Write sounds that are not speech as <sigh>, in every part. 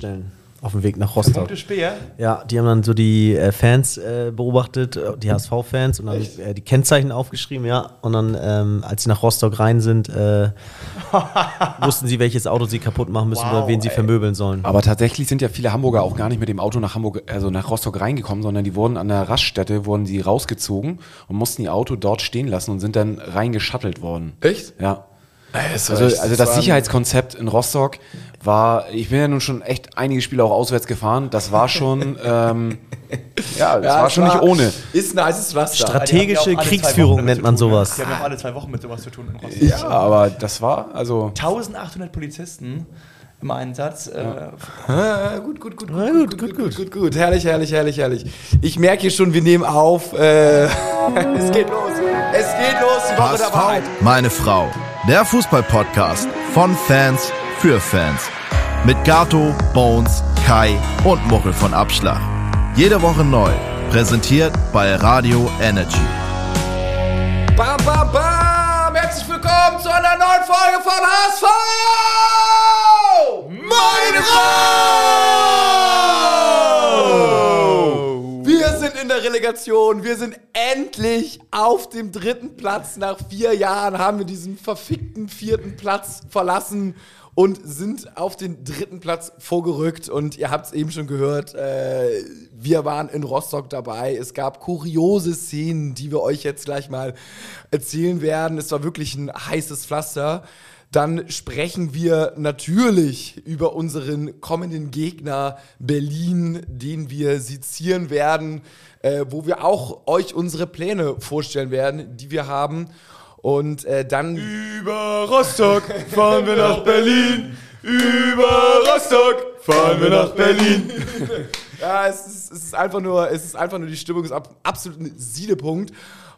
Tankstellen auf dem Weg nach Rostock. Gutes Spiel, ja? Ja, die haben dann so die äh, Fans äh, beobachtet, äh, die HSV-Fans, und dann äh, die Kennzeichen aufgeschrieben, ja. Und dann, ähm, als sie nach Rostock rein sind, äh, <laughs> wussten sie, welches Auto sie kaputt machen müssen Wow, oder wen sie ey. vermöbeln sollen. Aber tatsächlich sind ja viele Hamburger auch gar nicht mit dem Auto nach Hamburg, also nach Rostock reingekommen, sondern die wurden an der Raststätte, wurden sie rausgezogen und mussten ihr Auto dort stehen lassen und sind dann reingeschattelt worden. Echt? Ja. Es Also, also das Sicherheitskonzept in Rostock war, ich bin ja nun schon echt einige Spiele auch auswärts gefahren, das war schon, <laughs> ähm, ja, das war schon nicht ohne. Ist ein heißes Pflaster. Ja Strategische Kriegsführung nennt man sowas. Die haben ja auch alle zwei Wochen mit sowas zu tun in Rostock. Ja, aber das war, also, 1800 Polizisten im Einsatz. Äh, ja. Äh, <laughs> gut, gut, gut, gut, gut, gut, gut, gut, gut, gut, herrlich, herrlich, herrlich, herrlich. Ich merke hier schon, wir nehmen auf. Äh, <laughs> es geht los, es geht los, die Woche. Meine Frau, der Fußball-Podcast von Fans für Fans. Mit Gato, Bones, Kai und Muckel von Abschlag. Jede Woche neu, präsentiert bei Radio Energy. Bam, bam, bam! Herzlich willkommen zu einer neuen Folge von HSV! Meine Frau. Wir sind in der Relegation. Wir sind endlich auf dem dritten Platz. Nach vier Jahren haben wir diesen verfickten vierten Platz verlassen und sind auf den dritten Platz vorgerückt. Und ihr habt es eben schon gehört, äh, wir waren in Rostock dabei. Es gab kuriose Szenen, die wir euch jetzt gleich mal erzählen werden. Es war wirklich ein heißes Pflaster. Dann sprechen wir natürlich über unseren kommenden Gegner Berlin, den wir sezieren werden, äh, wo wir auch euch unsere Pläne vorstellen werden, die wir haben. Und äh, dann über Rostock fahren wir nach Berlin, über Rostock fahren wir nach Berlin. <laughs> Ja, es ist, es ist einfach nur, es ist einfach nur die Stimmung ist ab, absolut ein Siedepunkt.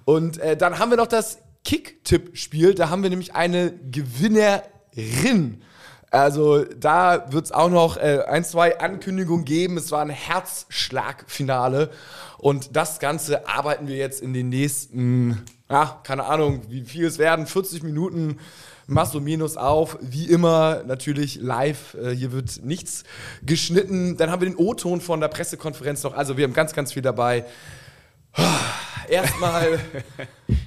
Und äh, dann haben wir noch das Kick-Tipp-Spiel. Da haben wir nämlich eine Gewinnerin. Also da wird es auch noch äh, ein, zwei Ankündigungen geben. Es war ein Herzschlagfinale. Und das Ganze arbeiten wir jetzt in den nächsten, ja, keine Ahnung, wie viel es werden, 40 Minuten. Du Minus auf, wie immer, natürlich live. Äh, hier wird nichts geschnitten. Dann haben wir den O-Ton von der Pressekonferenz noch. Also wir haben ganz, ganz viel dabei. Erstmal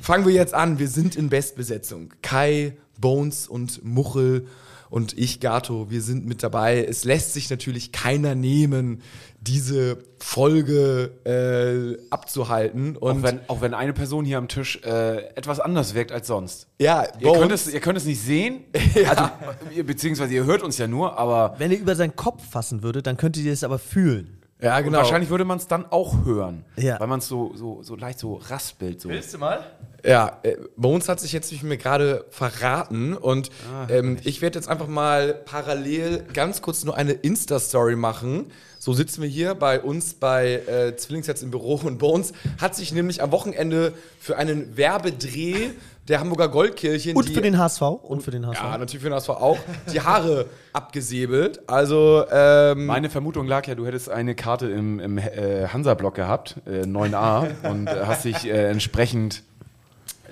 fangen wir jetzt an. Wir sind in Bestbesetzung. Kai, Bones und Muchel und ich, Gato, wir sind mit dabei. Es lässt sich natürlich keiner nehmen, diese Folge äh, abzuhalten. Auch Und wenn, auch wenn eine Person hier am Tisch äh, etwas anders wirkt als sonst. ja, Ihr könnt, Bones, es, ihr könnt es nicht sehen, <laughs> also, ihr- beziehungsweise ihr hört uns ja nur, aber Wenn ihr über seinen Kopf fassen würdet, dann könntet ihr es aber fühlen. Ja, genau. wahrscheinlich würde man es dann auch hören. Ja. Weil man es so, so, so leicht so raspelt. So. willst du mal? Ja, äh, Bones hat sich jetzt nämlich mir gerade verraten und ähm, ich werde jetzt einfach mal parallel ganz kurz nur eine Insta-Story machen. So sitzen wir hier bei uns bei äh, Zwillingsherz im Büro und Bones hat sich nämlich am Wochenende für einen Werbedreh der Hamburger Goldkirchen Und die, für den HSV. Und für den HSV. ja, natürlich für den HSV auch, die Haare <laughs> abgesäbelt. Also, ähm, Meine Vermutung lag ja, du hättest eine Karte im, im äh, Hansa-Block gehabt, äh, 9a, <laughs> und äh, hast dich äh, entsprechend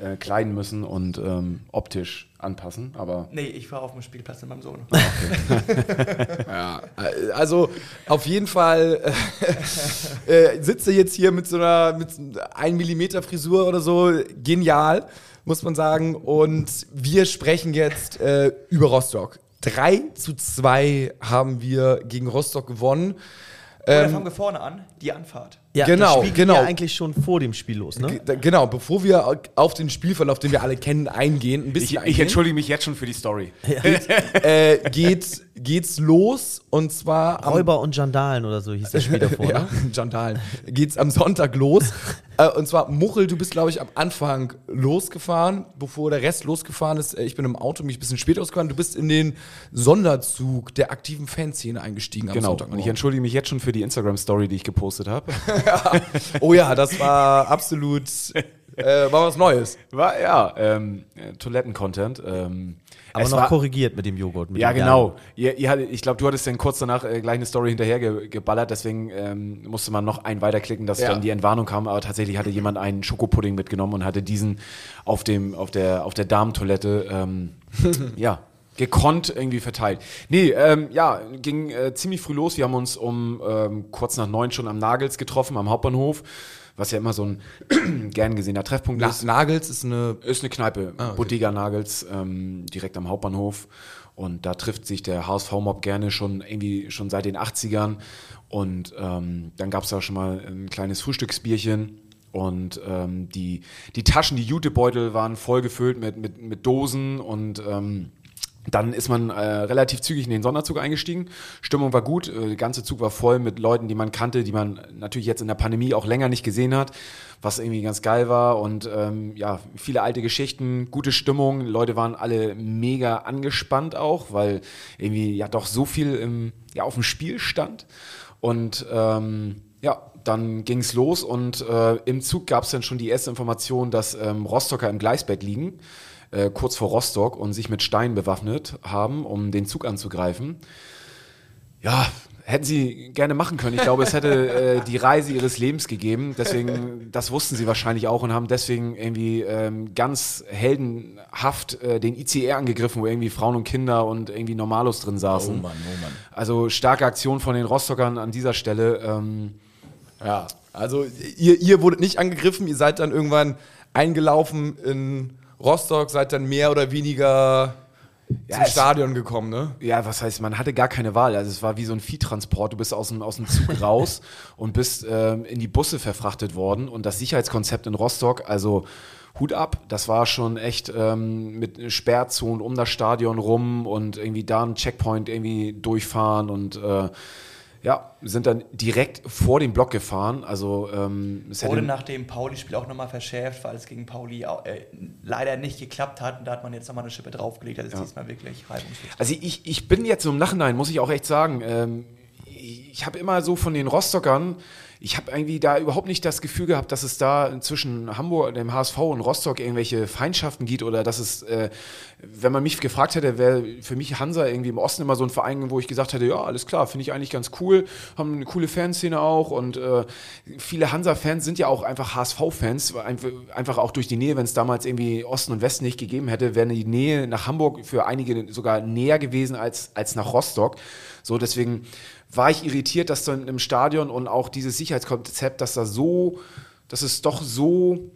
äh, kleiden müssen und ähm, optisch anpassen. Aber Nee, ich war auf dem Spielplatz mit meinem Sohn. <laughs> Ja, äh, also auf jeden Fall äh, äh, sitze jetzt hier mit so einer mit 1 Millimeter Frisur oder so. Genial, muss man sagen. Und wir sprechen jetzt äh, über Rostock. 3 zu 2 haben wir gegen Rostock gewonnen. Oder fangen wir vorne an, die Anfahrt. Ja, Genau, das Spiel genau. ging ja eigentlich schon vor dem Spiel los, ne? G- Genau, bevor wir auf den Spielverlauf, den wir alle kennen, eingehen, ein ich, bisschen ich eingehen, entschuldige mich jetzt schon für die Story. äh, geht, geht's los und zwar am Räuber und Jandalen oder so hieß das Spiel <laughs> davor, ja, ne? Jandalen. Geht's am Sonntag los. <laughs> äh, und zwar, Muchel, du bist, glaube ich, am Anfang losgefahren, bevor der Rest losgefahren ist. Äh, Ich bin im Auto, mich ein bisschen später ausgefahren. Du bist in den Sonderzug der aktiven Fanszene eingestiegen am Genau. Und ich entschuldige mich jetzt schon für die Instagram-Story, die ich gepostet habe. <laughs> <laughs> Oh ja, das war absolut, äh, war was Neues. War ja ähm, äh, Toiletten-Content. Ähm, Aber es noch war, korrigiert mit dem Joghurt. Mit Ja, dem genau. Ihr, ihr ich glaube, du hattest dann kurz danach äh, gleich eine Story hinterher ge geballert, deswegen ähm, musste man noch einen weiterklicken, dass Ja. dann die Entwarnung kam. Aber tatsächlich hatte jemand einen Schokopudding mitgenommen und hatte diesen auf, dem, auf, der, auf der Damentoilette ähm, <laughs> ja, gekonnt irgendwie verteilt. Nee, ähm, ja, ging äh, ziemlich früh los. Wir haben uns um ähm, kurz nach neun schon am Nagels getroffen, am Hauptbahnhof, was ja immer so ein <clears throat> gern gesehener Treffpunkt Na, ist. Nagels ist eine. Ist eine Kneipe, Ah, okay. Bodega Nagels, ähm, direkt am Hauptbahnhof. Und da trifft sich der HSV-Mob gerne schon irgendwie schon seit den 80ern. Und ähm, dann gab es da schon mal ein kleines Frühstücksbierchen. Und ähm, die, die Taschen, die Jutebeutel waren voll gefüllt mit, mit, mit Dosen und ähm, dann ist man äh, relativ zügig in den Sonderzug eingestiegen. Stimmung war gut, äh, der ganze Zug war voll mit Leuten, die man kannte, die man natürlich jetzt in der Pandemie auch länger nicht gesehen hat, was irgendwie ganz geil war. Und ähm, ja, viele alte Geschichten, gute Stimmung. Leute waren alle mega angespannt auch, weil irgendwie ja doch so viel im, ja, auf dem Spiel stand. Und ähm, ja, dann ging es los und äh, im Zug gab es dann schon die erste Information, dass ähm, Rostocker im Gleisbett liegen, äh, kurz vor Rostock und sich mit Steinen bewaffnet haben, um den Zug anzugreifen. Ja, hätten sie gerne machen können. Ich glaube, es hätte äh, die Reise ihres Lebens gegeben. Deswegen, das wussten sie wahrscheinlich auch und haben deswegen irgendwie ähm, ganz heldenhaft äh, den ICR angegriffen, wo irgendwie Frauen und Kinder und irgendwie Normalos drin saßen. oh Mann. Also starke Aktion von den Rostockern an dieser Stelle. Ähm, Ja, also ihr, ihr wurdet nicht angegriffen, ihr seid dann irgendwann eingelaufen in Rostock, seid dann mehr oder weniger Ja, zum Stadion gekommen, ne? Ja, was heißt, man hatte gar keine Wahl. Also es war wie so ein Viehtransport. Du bist aus dem, aus dem Zug <laughs> raus und bist ähm, in die Busse verfrachtet worden. Und das Sicherheitskonzept in Rostock, also Hut ab, das war schon echt ähm, mit Sperrzonen um das Stadion rum und irgendwie da einen Checkpoint irgendwie durchfahren und äh, ja, sind dann direkt vor den Block gefahren. Also ähm, es Wurde nach dem Pauli-Spiel auch nochmal verschärft, weil es gegen Pauli au- äh, leider nicht geklappt hat. Und da hat man jetzt nochmal eine Schippe draufgelegt. Das ist diesmal wirklich reibungslos. Also ich, ich bin jetzt so im Nachhinein, muss ich auch echt sagen, ähm, ich, habe immer so von den Rostockern, ich habe irgendwie da überhaupt nicht das Gefühl gehabt, dass es da zwischen Hamburg, dem HSV und Rostock irgendwelche Feindschaften gibt oder dass es, äh, wenn man mich gefragt hätte, wäre für mich Hansa irgendwie im Osten immer so ein Verein, wo ich gesagt hätte, ja, alles klar, finde ich eigentlich ganz cool, haben eine coole Fanszene auch und äh, viele Hansa-Fans sind ja auch einfach HSV-Fans, einfach auch durch die Nähe, wenn es damals irgendwie Osten und Westen nicht gegeben hätte, wäre die Nähe nach Hamburg für einige sogar näher gewesen als, als nach Rostock. So, deswegen war ich irritiert, dass dann im Stadion und auch dieses Sicherheitskonzept, dass da so, dass es doch so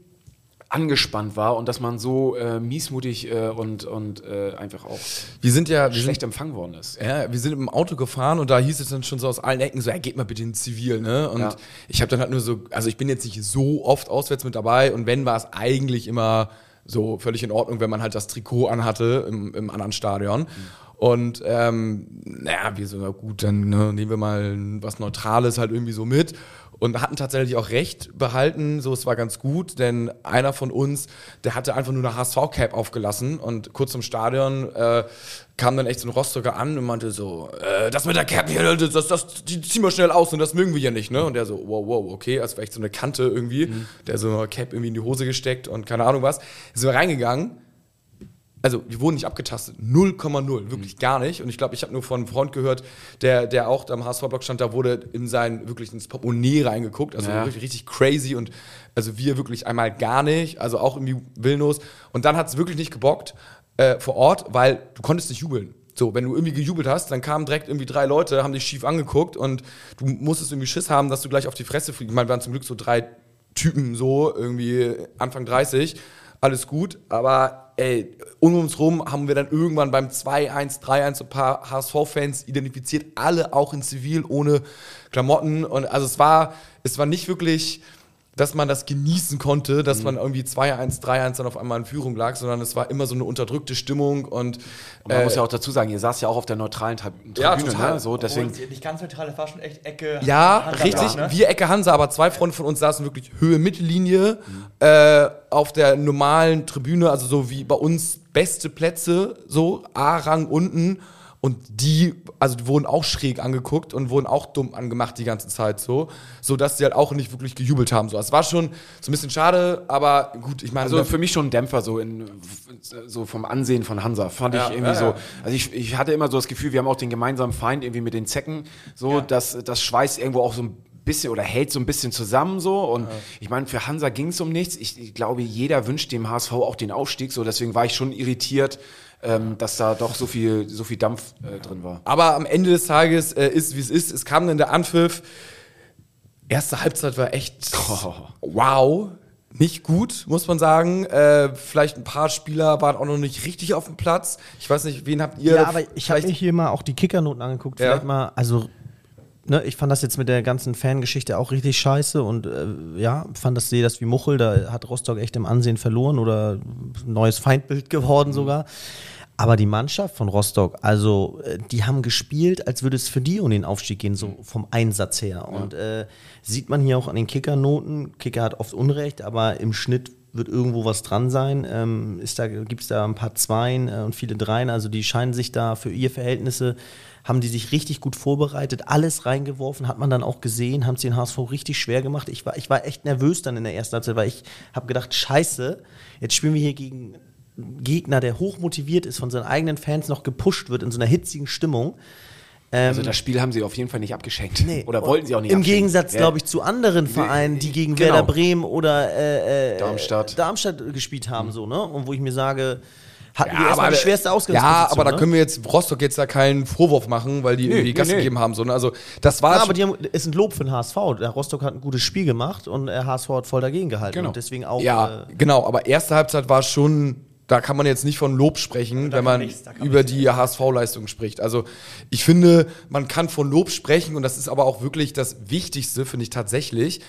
angespannt war und dass man so äh, miesmutig äh, und, und äh, einfach auch Wir sind ja, schlecht sind, empfangen worden ist. ja, wir sind im Auto gefahren und da hieß es dann schon so aus allen Ecken so, ja, geht mal bitte in Zivil, ne? Und Ja. ich habe dann halt nur so, also ich bin jetzt nicht so oft auswärts mit dabei und wenn war es eigentlich immer so völlig in Ordnung, wenn man halt das Trikot anhatte im, im anderen Stadion. Und ähm, naja, wir so, na gut, dann ne, nehmen wir mal was Neutrales halt irgendwie so mit. Und hatten tatsächlich auch recht behalten, so es war ganz gut, denn einer von uns, der hatte einfach nur eine HSV-Cap aufgelassen und kurz im Stadion äh, kam dann echt so ein Rostocker an und meinte so, äh, das mit der Cap hier, das, das, das die ziehen wir schnell aus und das mögen wir hier nicht, ne? Und der so, wow, wow, okay, als wäre echt so eine Kante irgendwie, der so eine Cap irgendwie in die Hose gesteckt und keine Ahnung was. Sind wir reingegangen also wir wurden nicht abgetastet, 0,0, wirklich gar nicht. Und ich glaube, ich habe nur von einem Freund gehört, der, der auch am HSV-Blog stand, da wurde in sein, wirklich ins Portemonnaie reingeguckt, also Ja. wirklich richtig crazy und also wir wirklich einmal gar nicht, also auch irgendwie willenlos. Und dann hat es wirklich nicht gebockt äh, vor Ort, weil du konntest nicht jubeln. So, wenn du irgendwie gejubelt hast, dann kamen direkt irgendwie drei Leute, haben dich schief angeguckt und du musstest irgendwie Schiss haben, dass du gleich auf die Fresse fliegst. Ich meine, wir waren zum Glück so drei Typen so, irgendwie Anfang 30, alles gut, aber ey, um uns rum haben wir dann irgendwann beim 2-1, 3-1 so ein paar HSV-Fans identifiziert, alle auch in Zivil, ohne Klamotten. Und also es war, es war nicht wirklich, dass man das genießen konnte, dass man irgendwie 2-1, 3-1 dann auf einmal in Führung lag, sondern es war immer so eine unterdrückte Stimmung und, Und man äh, muss ja auch dazu sagen, ihr saßt ja auch auf der neutralen Tra Ja, Tribüne, total. ne? So, deswegen, Obwohl nicht ganz neutral, das war schon echt Ecke. Ja, Hansa richtig. da, ne? Wir Ecke Hansa, aber zwei Freunde von uns saßen wirklich Höhe Mittellinie äh, auf der normalen Tribüne, also so wie bei uns beste Plätze, so A-Rang unten. Und die, also die wurden auch schräg angeguckt und wurden auch dumm angemacht die ganze Zeit so, so dass sie halt auch nicht wirklich gejubelt haben. So, es war schon so ein bisschen schade, aber gut, ich meine, Also für mich schon ein Dämpfer so in so vom Ansehen von Hansa fand Ja, ich irgendwie ja, so. ja. Also ich, ich hatte immer so das Gefühl, wir haben auch den gemeinsamen Feind irgendwie mit den Zecken, so dass das schweißt irgendwo auch so ein bisschen oder hält so ein bisschen zusammen so und ich meine für Hansa ging es um nichts. Ich, ich glaube, jeder wünscht dem HSV auch den Aufstieg, so deswegen war ich schon irritiert, ähm, dass da doch so viel, so viel Dampf äh, drin war. Aber am Ende des Tages äh, ist, wie es ist. Es kam dann der Anpfiff. Erste Halbzeit war echt <laughs> wow. Nicht gut, muss man sagen. Äh, vielleicht ein paar Spieler waren auch noch nicht richtig auf dem Platz. Ich weiß nicht, wen habt ihr? Ja, aber ich habe mir hier mal auch die Kickernoten angeguckt. Ja. Vielleicht mal, also, ne, ich fand das jetzt mit der ganzen Fangeschichte auch richtig scheiße und äh, ja, fand das, sehe das wie Muchel, da hat Rostock echt im Ansehen verloren oder ein neues Feindbild Mhm. geworden sogar. Aber die Mannschaft von Rostock, also äh, die haben gespielt, als würde es für die um den Aufstieg gehen, so vom Einsatz her. Und äh, sieht man hier auch an den Kickernoten. Kicker hat oft Unrecht, aber im Schnitt wird irgendwo was dran sein. Ähm, ist da, gibt es da ein paar Zweien äh, und viele Dreien. Also die scheinen sich da für ihr Verhältnisse, haben die sich richtig gut vorbereitet, alles reingeworfen, hat man dann auch gesehen, haben sie den HSV richtig schwer gemacht. Ich war, ich war echt nervös dann in der ersten Halbzeit, weil ich habe gedacht, scheiße, jetzt spielen wir hier gegen einen Gegner, der hoch motiviert ist, von seinen eigenen Fans noch gepusht wird in so einer hitzigen Stimmung. Ähm, Also das Spiel haben sie auf jeden Fall nicht abgeschenkt. Nee. Oder wollten sie auch nicht Im abschenken. Gegensatz, Ja. glaube ich, zu anderen Vereinen, die gegen Genau. Werder Bremen oder äh, äh, Darmstadt. Darmstadt gespielt haben, so, ne? Und wo ich mir sage, hatten Ja, erstmal aber, die schwerste Ausgangsposition. ja, aber da ne? können wir jetzt Rostock jetzt da keinen Vorwurf machen, weil die irgendwie nee, Gas gegeben haben. Sondern also das war Ja, aber die haben, ist ein Lob für den HSV. Der Rostock hat ein gutes Spiel gemacht und HSV hat voll dagegen gehalten. Genau. Und deswegen auch. Ja, äh, genau, aber erste Halbzeit war schon, da kann man jetzt nicht von Lob sprechen, Da wenn man nichts, da über die HSV-Leistung spricht. Also ich finde, man kann von Lob sprechen und das ist aber auch wirklich das Wichtigste, finde ich tatsächlich,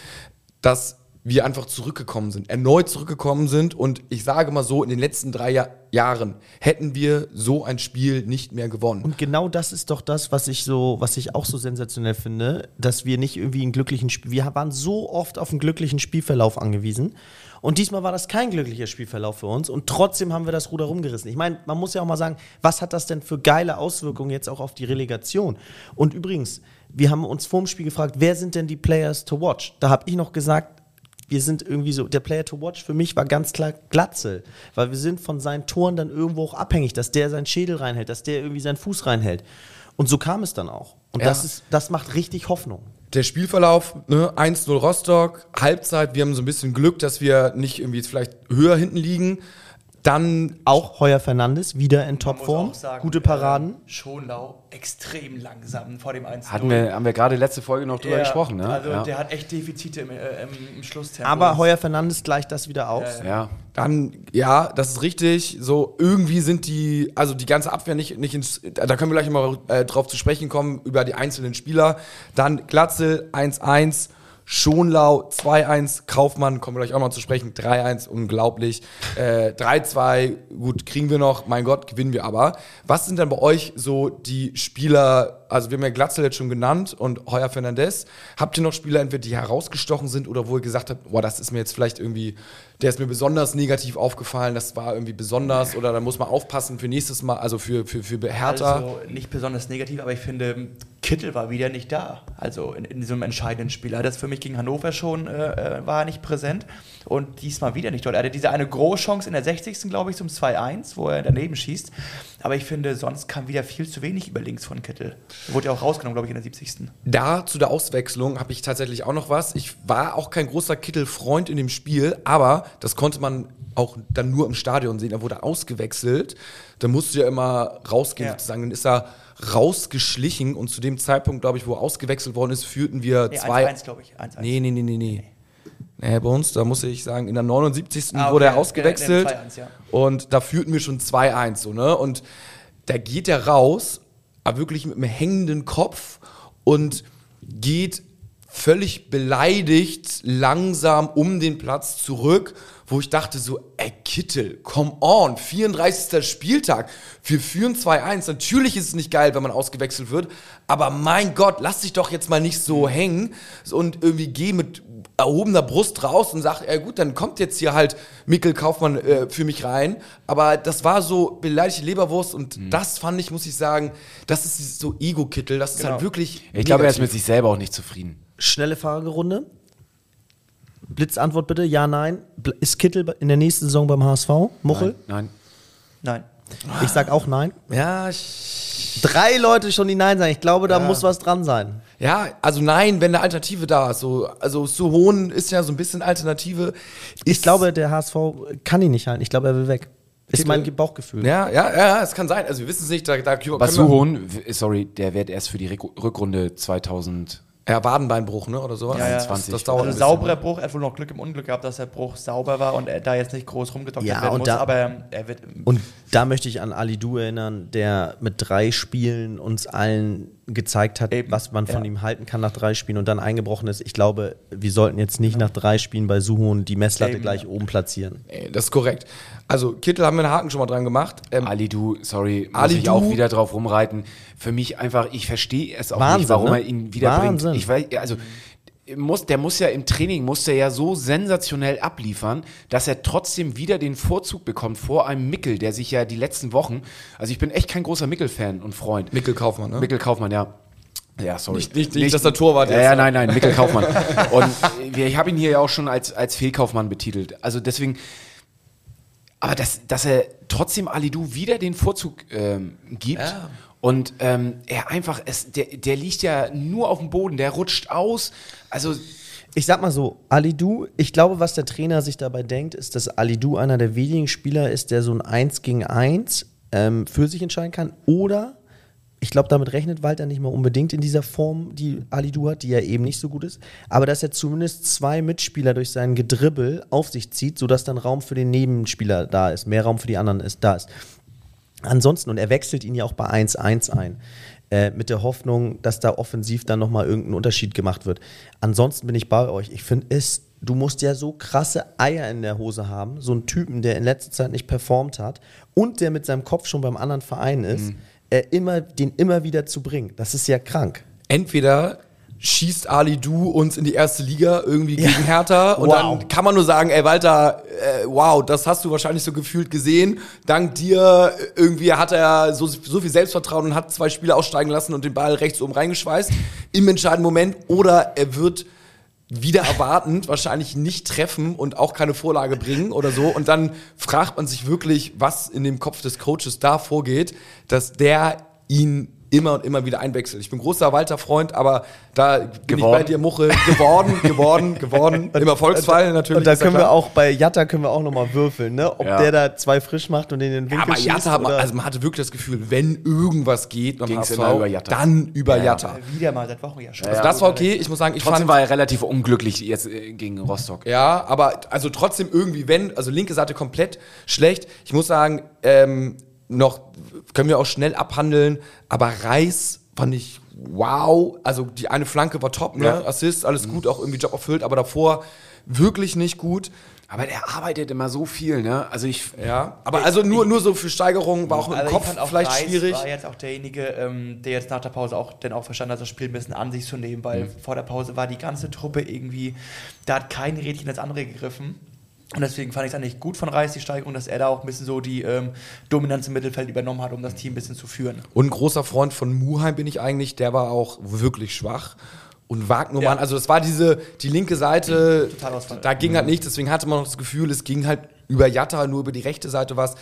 dass wir einfach zurückgekommen sind, erneut zurückgekommen sind und ich sage mal so, in den letzten drei ja Jahren hätten wir so ein Spiel nicht mehr gewonnen. Und genau das ist doch das, was ich so, was ich auch so sensationell finde, dass wir nicht irgendwie einen glücklichen Spiel, wir waren so oft auf einen glücklichen Spielverlauf angewiesen. Und diesmal war das kein glücklicher Spielverlauf für uns und trotzdem haben wir das Ruder rumgerissen. Ich meine, man muss ja auch mal sagen, was hat das denn für geile Auswirkungen jetzt auch auf die Relegation? Und übrigens, wir haben uns vor dem Spiel gefragt, wer sind denn die Players to watch? Da habe ich noch gesagt, wir sind irgendwie so, der Player to watch für mich war ganz klar Glatzel, weil wir sind von seinen Toren dann irgendwo auch abhängig, dass der seinen Schädel reinhält, dass der irgendwie seinen Fuß reinhält. Und so kam es dann auch. Und Ja. das, ist, das macht richtig Hoffnung. Der Spielverlauf, ne, 1-0 Rostock, Halbzeit, wir haben so ein bisschen Glück, dass wir nicht irgendwie jetzt vielleicht höher hinten liegen. Dann Auch Heuer Fernandes wieder in Topform, gute Paraden. ähm, Schonlau extrem langsam vor dem 1 Hatten wir, haben wir gerade letzte Folge noch drüber Ja, gesprochen, ne? Also ja. der hat echt Defizite im, äh, im, im Schlusstempo. Aber Heuer Fernandes gleicht das wieder aus. ja. Dann, ja, das ist richtig. So, irgendwie sind die, also die ganze Abwehr nicht, nicht ins, da können wir gleich mal äh, drauf zu sprechen kommen, über die einzelnen Spieler. Dann Glatzel 1-1, Schonlau 2-1, Kaufmann, kommen wir gleich auch noch zu sprechen, 3-1, unglaublich. Äh, 3-2, gut, kriegen wir noch, mein Gott, gewinnen wir aber. Was sind denn bei euch so die Spieler, also wir haben ja Glatzel jetzt schon genannt und Heuer Fernandez. Habt ihr noch Spieler, entweder die herausgestochen sind oder wo ihr gesagt habt, boah, das ist mir jetzt vielleicht irgendwie, der ist mir besonders negativ aufgefallen, das war irgendwie besonders oder da muss man aufpassen für nächstes Mal, also für, für, für Hertha. Also nicht besonders negativ, aber ich finde, Kittel war wieder nicht da. Also in, in diesem entscheidenden Spiel. Er hat das für mich gegen Hannover schon, äh, äh, war nicht präsent. Und diesmal wieder nicht dort. Er hatte diese eine Großchance in der 60. glaube ich, zum 2-1, wo er daneben schießt. Aber ich finde, sonst kam wieder viel zu wenig über links von Kittel. Er wurde ja auch rausgenommen, glaube ich, in der 70. Da zu der Auswechslung habe ich tatsächlich auch noch was. Ich war auch kein großer Kittel-Freund in dem Spiel, aber das konnte man auch dann nur im Stadion sehen. Er wurde ausgewechselt. Da musste ja immer rausgehen, Ja. sozusagen. Dann ist er rausgeschlichen und zu dem Zeitpunkt, glaube ich, wo er ausgewechselt worden ist, führten wir Nee, zwei. 1-1, glaube ich. 1-1. Nee, nee, nee, nee, nee. Nee, bei uns, da muss ich sagen, in der 79. Ah, okay. wurde er ausgewechselt. 2-1, ja. Und da führten wir schon 2-1, so, ne? Und da geht er raus, aber wirklich mit einem hängenden Kopf und geht völlig beleidigt langsam um den Platz zurück, wo ich dachte so, ey Kittel, come on, 34. Spieltag, wir führen 2-1, natürlich ist es nicht geil, wenn man ausgewechselt wird, aber mein Gott, lass dich doch jetzt mal nicht so hängen und irgendwie geh mit erhobener Brust raus und sag, ja gut, dann kommt jetzt hier halt Mikkel Kaufmann äh, für mich rein, aber das war so beleidigte Leberwurst und das fand ich, muss ich sagen, das ist so Ego-Kittel, das ist Genau. halt wirklich Ich glaube, er ist mit sich selber auch nicht zufrieden. Schnelle Fragerunde. Blitzantwort bitte, ja, nein. Ist Kittel in der nächsten Saison beim HSV? Muchel? Nein. Nein. Ich sag auch nein. Ja, ich, Drei Leute schon die Nein sagen. Ich glaube, da muss was dran sein. Ja, also nein, wenn eine Alternative da ist. So, also Suhonen ist ja so ein bisschen Alternative. Ich glaube, der HSV kann ihn nicht halten. Ich glaube, er will weg. Ist mein Bauchgefühl. Ja, ja, ja, es kann sein. Also wir wissen es nicht. Da, da können Was wir- Suhon, w- sorry, der wird erst für die Rück- Rückrunde 2000. Ja, Wadenbeinbruch, ne? Oder sowas. Ja, ja. Das, 20. das dauert Also ein bisschen. sauberer Bruch, er hat wohl noch Glück im Unglück gehabt, dass der Bruch sauber war und er da jetzt nicht groß rumgedoktert Ja, werden und muss, da- aber er wird Und da möchte ich an Ali Du erinnern, der mit drei Spielen uns allen gezeigt hat, Eben, was man von ja. ihm halten kann nach drei Spielen und dann eingebrochen ist. Ich glaube, wir sollten jetzt nicht nach drei Spielen bei Suhon die Messlatte Eben, gleich ja. oben platzieren. Das ist korrekt. Also Kittel haben wir einen Haken schon mal dran gemacht. Ähm, Ali Du, sorry, muss Ali ich Du- auch wieder drauf rumreiten. Für mich einfach, ich verstehe es auch Wahnsinn, nicht, warum ne? er ihn wiederbringt. Wahnsinn. Ich weiß, also muss, der muss ja im Training, muss der ja so sensationell abliefern, dass er trotzdem wieder den Vorzug bekommt vor einem Mickel, der sich ja die letzten Wochen, also ich bin echt kein großer Mickel-Fan und Freund. Mikkel Kaufmann, ne? Mikkel Kaufmann, ja. Ja, sorry. Nicht- nicht- nicht, dass der Torwart ja, jetzt- Ja, nein, nein, Mikkel Kaufmann. <laughs> Und äh, ich habe ihn hier ja auch schon als, als Fehlkaufmann betitelt. Also deswegen, aber dass, dass er trotzdem Alidu wieder den Vorzug ähm, gibt Ja. Und ähm, er einfach, es, der, der liegt ja nur auf dem Boden, der rutscht aus. Also Ich sag mal so, Alidu, ich glaube, was der Trainer sich dabei denkt, ist, dass Alidu einer der wenigen Spieler ist, der so ein 1 gegen 1 ähm, für sich entscheiden kann. Oder, ich glaube, damit rechnet Walter nicht mal unbedingt in dieser Form, die Alidu hat, die ja eben nicht so gut ist. Aber dass er zumindest zwei Mitspieler durch sein Gedribbel auf sich zieht, sodass dann Raum für den Nebenspieler da ist, mehr Raum für die anderen ist, da ist. Ansonsten, und er wechselt ihn ja auch bei 1-1 ein, äh, mit der Hoffnung, dass da offensiv dann nochmal irgendein Unterschied gemacht wird. Ansonsten bin ich bei euch. Ich finde es, du musst ja so krasse Eier in der Hose haben, so einen Typen, der in letzter Zeit nicht performt hat und der mit seinem Kopf schon beim anderen Verein ist, äh, immer, den immer wieder zu bringen. Das ist ja krank. entweder schießt Ali Du uns in die erste Liga irgendwie gegen Hertha und Wow. dann kann man nur sagen, ey Walter, äh, wow, das hast du wahrscheinlich so gefühlt gesehen. Dank dir äh, irgendwie hat er so, so viel Selbstvertrauen und hat zwei Spieler aussteigen lassen und den Ball rechts oben reingeschweißt im entscheidenden Moment oder er wird wieder erwartend wahrscheinlich nicht treffen und auch keine Vorlage bringen oder so. Und dann fragt man sich wirklich, was in dem Kopf des Coaches da vorgeht, dass der ihn immer und immer wieder einwechselt. Ich bin großer Walter-Freund, aber da bin ich Geworden. bei dir, Muche, geworden, geworden, geworden. <laughs> Im Erfolgsfall natürlich. Und da ja können wir auch bei Jatta können wir auch nochmal würfeln, ne? Ob Ja. der da zwei frisch macht und den in den Ja, Winkel aber schießt. Jatta hat man, oder- also man hatte wirklich das Gefühl, wenn irgendwas geht immer über Jatta. dann über Ja, Jatta. wieder mal seit Wochen ja schon. Also das war okay. Ich muss sagen, ich trotzdem fand, war er relativ unglücklich jetzt äh, gegen Rostock. Ja, aber also trotzdem irgendwie, wenn, also linke Seite komplett schlecht. Ich muss sagen, ähm, noch können wir auch schnell abhandeln, aber Reis fand ich wow. Also die eine Flanke war top, ne? Ja. Assist, alles gut, auch irgendwie Job erfüllt, aber davor wirklich nicht gut. Aber er arbeitet immer so viel, ne? Also ich, Ja, aber also nur, nur so für Steigerungen war auch Also ich Kopf fand auch vielleicht Reis schwierig. war jetzt auch derjenige, ähm, der jetzt nach der Pause auch dann auch verstanden hat, das Spiel ein bisschen an sich zu nehmen, weil Mhm. vor der Pause war die ganze Truppe irgendwie, da hat kein Rädchen ins andere gegriffen. Und deswegen fand ich es eigentlich gut von Reis, die Steigerung, dass er da auch ein bisschen so die ähm, Dominanz im Mittelfeld übernommen hat, um das Team ein bisschen zu führen. Und ein großer Freund von Muheim bin ich eigentlich, der war auch wirklich schwach. Und Wagnermann, Ja. also das war diese, die linke Seite, da ging halt nichts, deswegen hatte man noch das Gefühl, es ging halt über Jatta, nur über die rechte Seite was.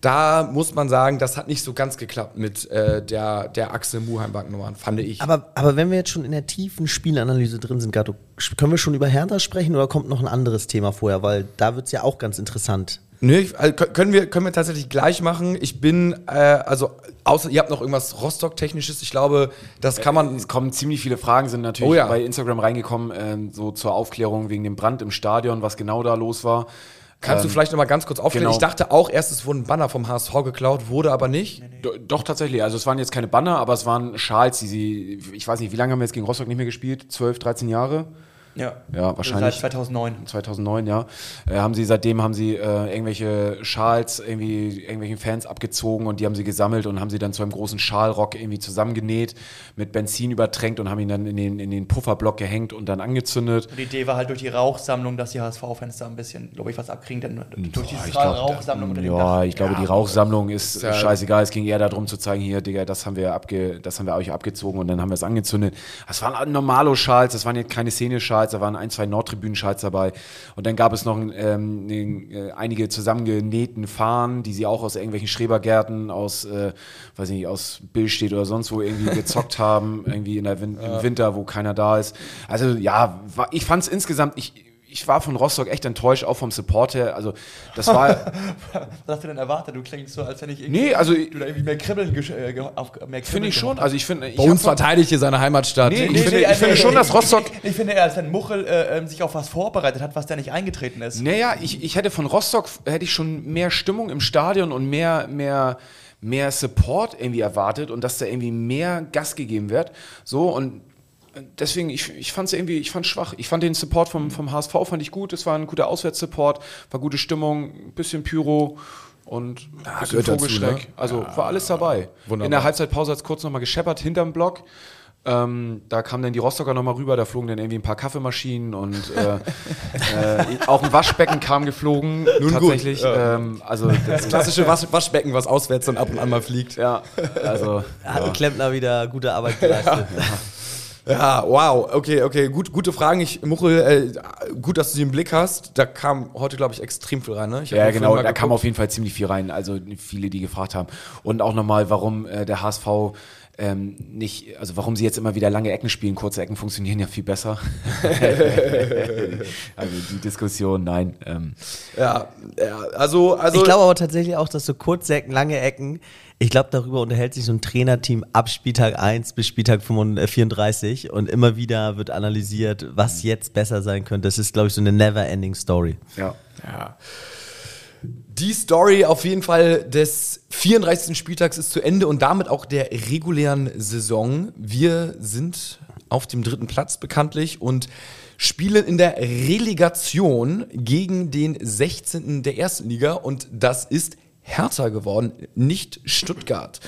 Da muss man sagen, das hat nicht so ganz geklappt mit äh, der, der Achse Muheim-Wagnermann, fand ich. Aber, aber wenn wir jetzt schon in der tiefen Spielanalyse drin sind, Gatto, können wir schon über Hertha sprechen oder kommt noch ein anderes Thema vorher? Weil da wird es ja auch ganz interessant. Nö, ich, also, kö- können, wir, können wir tatsächlich gleich machen. Ich bin, äh, also, außer ihr habt noch irgendwas Rostock-Technisches, ich glaube, das kann man. es kommen ziemlich viele Fragen, sind natürlich Oh ja. bei Instagram reingekommen, ähm, so zur Aufklärung wegen dem Brand im Stadion, was genau da los war. Kannst du Ähm, vielleicht noch mal ganz kurz aufklären? genau. Ich dachte auch erst, es wurden Banner vom HSV geklaut, wurde aber nicht. Do, doch, tatsächlich. Also es waren jetzt keine Banner, aber es waren Schals, die sie, ich weiß nicht, wie lange haben wir jetzt gegen Rostock nicht mehr gespielt? 12, 13 Jahre? Ja, Ja, wahrscheinlich. Seit 2009. 2009, ja. Äh, haben sie seitdem haben sie äh, irgendwelche Schals irgendwie irgendwelchen Fans abgezogen und die haben sie gesammelt und haben sie dann zu einem großen Schalrock irgendwie zusammengenäht, mit Benzin übertränkt und haben ihn dann in den in den Pufferblock gehängt und dann angezündet. Und die Idee war halt durch die Rauchsammlung, dass die HSV-Fans da ein bisschen, glaube ich, was abkriegen, denn durch die ich glaub, Rauchsammlung unter dem Ja, ich glaube, die Rauchsammlung ist ja- scheißegal. Es ging eher darum zu zeigen, hier, Digga, das haben wir abge, das haben wir euch abgezogen und dann haben wir es angezündet. Das waren Normalo-Schals, das waren jetzt keine Szene-Schals, da waren ein, zwei Nordtribünen-Schals dabei. Und dann gab es noch ähm, äh, einige zusammengenähten Fahnen, die sie auch aus irgendwelchen Schrebergärten, aus, äh, weiß nicht, aus Billstedt oder sonst wo irgendwie <laughs> gezockt haben, irgendwie in der Win im Winter, wo keiner da ist. Also ja, war, ich fand es insgesamt, ich, ich war von Rostock echt enttäuscht, auch vom Support her. Also, das war. <laughs> Was hast du denn erwartet? Du klingst so, als wenn ich irgendwie, nee, also, du da irgendwie mehr Kribbeln äh, mehr finde ich schon. Also, ich finde. ich Bei uns verteidigt hier seine Heimatstadt. Nee, Ich nee, finde- nee, ich finde schon, dass Rostock- Ich, ich finde <laughs> eher, als wenn Muchel äh, ähm, sich auf was vorbereitet hat, was da nicht eingetreten ist. Naja, ich, ich hätte von Rostock hätte ich schon mehr Stimmung im Stadion und mehr, mehr, mehr Support irgendwie erwartet und dass da irgendwie mehr Gas gegeben wird. So und deswegen, ich, ich fand es irgendwie, ich fand schwach. Ich fand den Support vom, vom HSV fand ich gut. Es war ein guter Auswärtssupport, war gute Stimmung, ein bisschen Pyro und bisschen gehört dazu, Vogelschreck. ne? Also war alles dabei. wunderbar. In der Halbzeitpause hat es kurz nochmal gescheppert hinterm Block. Ähm, da kamen dann die Rostocker nochmal rüber, da flogen dann irgendwie ein paar Kaffeemaschinen und äh, <laughs> äh, auch ein Waschbecken kam geflogen. Nun gut, tatsächlich. ja. ähm, also das, Klassische Wasch Waschbecken, was auswärts dann ab und an mal fliegt. ja, also Hat ein Klempner wieder gute Arbeit <laughs> geleistet. Ja, wow. Okay, okay. Gut, gute Fragen. Ich, Muchel, äh, gut, dass du sie im Blick hast. Da kam heute, glaube ich, extrem viel rein. Ne? Ja, genau, da kam auf jeden Fall ziemlich viel rein. Also viele, die gefragt haben. Und auch nochmal, warum äh, der HSV ähm, nicht, also warum sie jetzt immer wieder lange Ecken spielen. Kurze Ecken funktionieren ja viel besser. <laughs> also die Diskussion, nein. Ähm, Ja, ja, also, also. Ich glaube aber tatsächlich auch, dass so kurze Ecken, lange Ecken, ich glaube, darüber unterhält sich so ein Trainerteam ab Spieltag 1 bis Spieltag 34 und immer wieder wird analysiert, was jetzt besser sein könnte. Das ist, glaube ich, so eine never-ending Story. ja. Ja. Die Story auf jeden Fall des 34. Spieltags ist zu Ende und damit auch der regulären Saison. Wir sind auf dem dritten Platz bekanntlich und spielen in der Relegation gegen den 16. der ersten Liga und das ist Hertha geworden, nicht Stuttgart.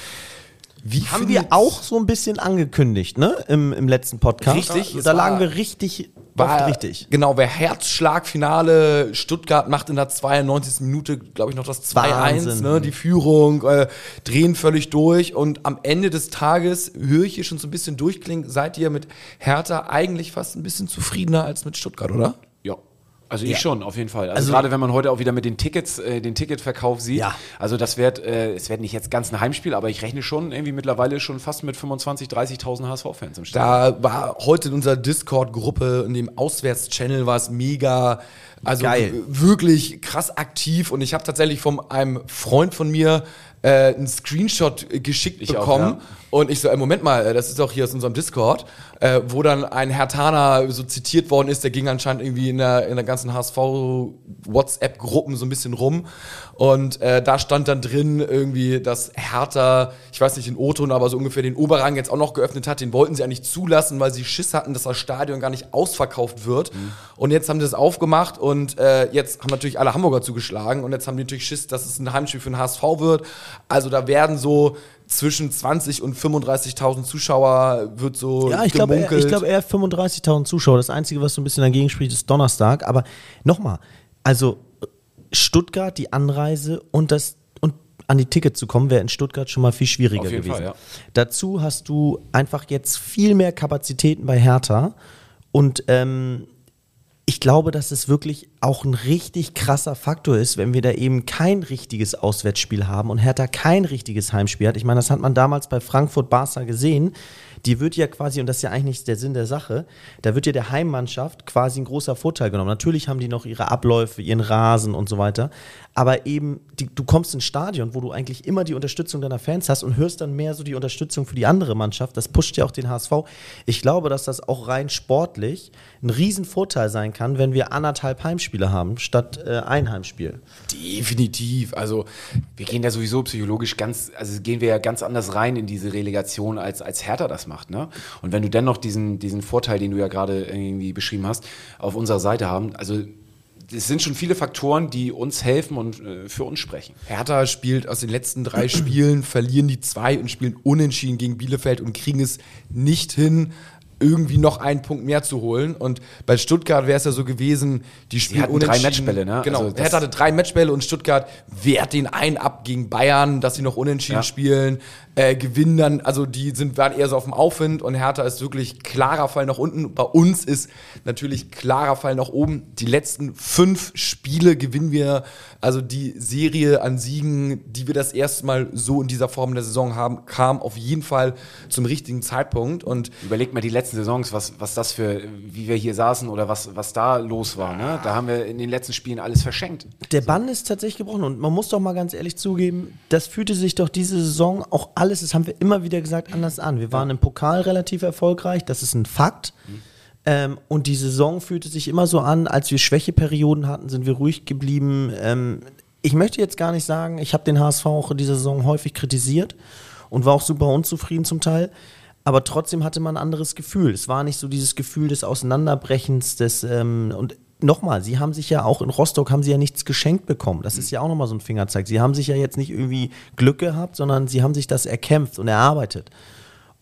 Wie Haben wir auch so ein bisschen angekündigt, ne? Im, im letzten Podcast. Richtig, Da lagen wir richtig, war richtig. Genau, wer Herzschlagfinale Stuttgart macht in der 92. Minute, glaube ich, noch das 2-1, Wahnsinn. ne, die Führung, äh, drehen völlig durch und am Ende des Tages höre ich hier schon so ein bisschen durchklingen, seid ihr mit Hertha eigentlich fast ein bisschen zufriedener als mit Stuttgart, oder? Ja. Also ich schon, auf jeden Fall. Also, Also- gerade wenn man heute auch wieder mit den Tickets, äh, den Ticketverkauf sieht. Ja. Also das wird, äh, es wird nicht jetzt ganz ein Heimspiel, aber ich rechne schon irgendwie mittlerweile schon fast mit 25, 30.000 HSV-Fans im Stadion. Da war heute in unserer Discord-Gruppe, in dem Auswärts-Channel war es mega, also Geil. wirklich krass aktiv und ich habe tatsächlich von einem Freund von mir äh, einen Screenshot geschickt Ich auch, bekommen ja. und ich so, äh, Moment mal, äh, das ist doch hier aus unserem Discord, äh, wo dann ein Hertaner so zitiert worden ist, der ging anscheinend irgendwie in der, in der ganzen HSV-WhatsApp-Gruppen so ein bisschen rum und äh, da stand dann drin irgendwie, dass Hertha, ich weiß nicht den O-Ton, aber so ungefähr den Oberrang jetzt auch noch geöffnet hat, den wollten sie eigentlich zulassen, weil sie Schiss hatten, dass das Stadion gar nicht ausverkauft wird und jetzt haben sie es aufgemacht und äh, jetzt haben natürlich alle Hamburger zugeschlagen und jetzt haben die natürlich Schiss, dass es ein Heimspiel für den HSV wird, also da werden so zwischen 20 und 35.000 Zuschauer wird so Ja, ich glaube, eher- ich glaube eher 35.000 Zuschauer. Das Einzige, was so ein bisschen dagegen spricht, ist Donnerstag. Aber nochmal, also Stuttgart, die Anreise und das und an die Tickets zu kommen, wäre in Stuttgart schon mal viel schwieriger Auf jeden gewesen. Fall, ja. Dazu hast du einfach jetzt viel mehr Kapazitäten bei Hertha und ähm, ich glaube, dass es wirklich auch ein richtig krasser Faktor ist, wenn wir da eben kein richtiges Auswärtsspiel haben und Hertha kein richtiges Heimspiel hat. Ich meine, das hat man damals bei Frankfurt Barca gesehen. Die wird ja quasi, und das ist ja eigentlich nicht der Sinn der Sache, da wird ja der Heimmannschaft quasi ein großer Vorteil genommen. Natürlich haben die noch ihre Abläufe, ihren Rasen und so weiter. Aber eben, die, du kommst ins Stadion, wo du eigentlich immer die Unterstützung deiner Fans hast und hörst dann mehr so die Unterstützung für die andere Mannschaft. Das pusht ja auch den HSV. Ich glaube, dass das auch rein sportlich ein Riesenvorteil sein kann, wenn wir anderthalb Heimspiele haben, statt äh, ein Heimspiel. definitiv, also Wir gehen ja sowieso psychologisch ganz, also gehen wir ja ganz anders rein in diese Relegation, als, als Hertha das macht. Ne? Und wenn du dennoch diesen, diesen Vorteil, den du ja gerade irgendwie beschrieben hast, auf unserer Seite haben, also es sind schon viele Faktoren, die uns helfen und äh, für uns sprechen. Hertha spielt aus den letzten drei Spielen, verlieren die zwei und spielen unentschieden gegen Bielefeld und kriegen es nicht hin, irgendwie noch einen Punkt mehr zu holen. Und bei Stuttgart wäre es ja so gewesen, die spielen drei. Matchbälle, ne? Genau, Also Hertha hatte drei Matchbälle und Stuttgart wehrt den einen ab gegen Bayern, dass sie noch unentschieden Ja. spielen, äh, gewinnen dann, also die sind, waren eher so auf dem Aufwind und Hertha ist wirklich klarer Fall nach unten. Bei uns ist natürlich klarer Fall nach oben. Die letzten fünf Spiele gewinnen wir, also die Serie an Siegen, die wir das erste Mal so in dieser Form der Saison haben, kam auf jeden Fall zum richtigen Zeitpunkt und Überleg mal, die letzten letzten Saisons, was, was das für, wie wir hier saßen oder was, was da los war. Ne? Da haben wir in den letzten Spielen alles verschenkt. Der Bann ist tatsächlich gebrochen und man muss doch mal ganz ehrlich zugeben, das fühlte sich doch diese Saison auch alles, das haben wir immer wieder gesagt, anders an. Wir waren im Pokal relativ erfolgreich, das ist ein Fakt. Ähm, und die Saison fühlte sich immer so an, als wir Schwächeperioden hatten, sind wir ruhig geblieben. Ähm, ich möchte jetzt gar nicht sagen, ich habe den HSV auch in dieser Saison häufig kritisiert und war auch super unzufrieden zum Teil. Aber trotzdem hatte man ein anderes Gefühl. Es war nicht so dieses Gefühl des Auseinanderbrechens, des ähm, und nochmal, sie haben sich ja auch in Rostock haben sie ja nichts geschenkt bekommen. Das ist ja auch nochmal so ein Fingerzeig. Sie haben sich ja jetzt nicht irgendwie Glück gehabt, sondern sie haben sich das erkämpft und erarbeitet.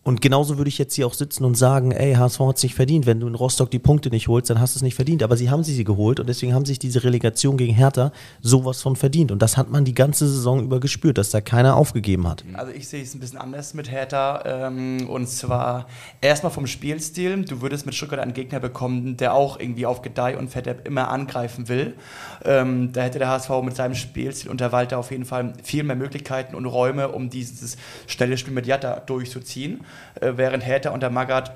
Und genauso würde ich jetzt hier auch sitzen und sagen, ey, HSV hat es nicht verdient. Wenn du in Rostock die Punkte nicht holst, dann hast du es nicht verdient. Aber sie haben sie, sie geholt und deswegen haben sich diese Relegation gegen Hertha sowas von verdient. Und das hat man die ganze Saison über gespürt, dass da keiner aufgegeben hat. Also ich sehe es ein bisschen anders mit Hertha. Ähm, und zwar erstmal vom Spielstil. Du würdest mit Stuttgart einen Gegner bekommen, der auch irgendwie auf Gedeih und Verderb immer angreifen will. Ähm, da hätte der HSV mit seinem Spielstil unter Walter auf jeden Fall viel mehr Möglichkeiten und Räume, um dieses schnelle Spiel mit Jatta durchzuziehen. Äh, während Hertha unter Magath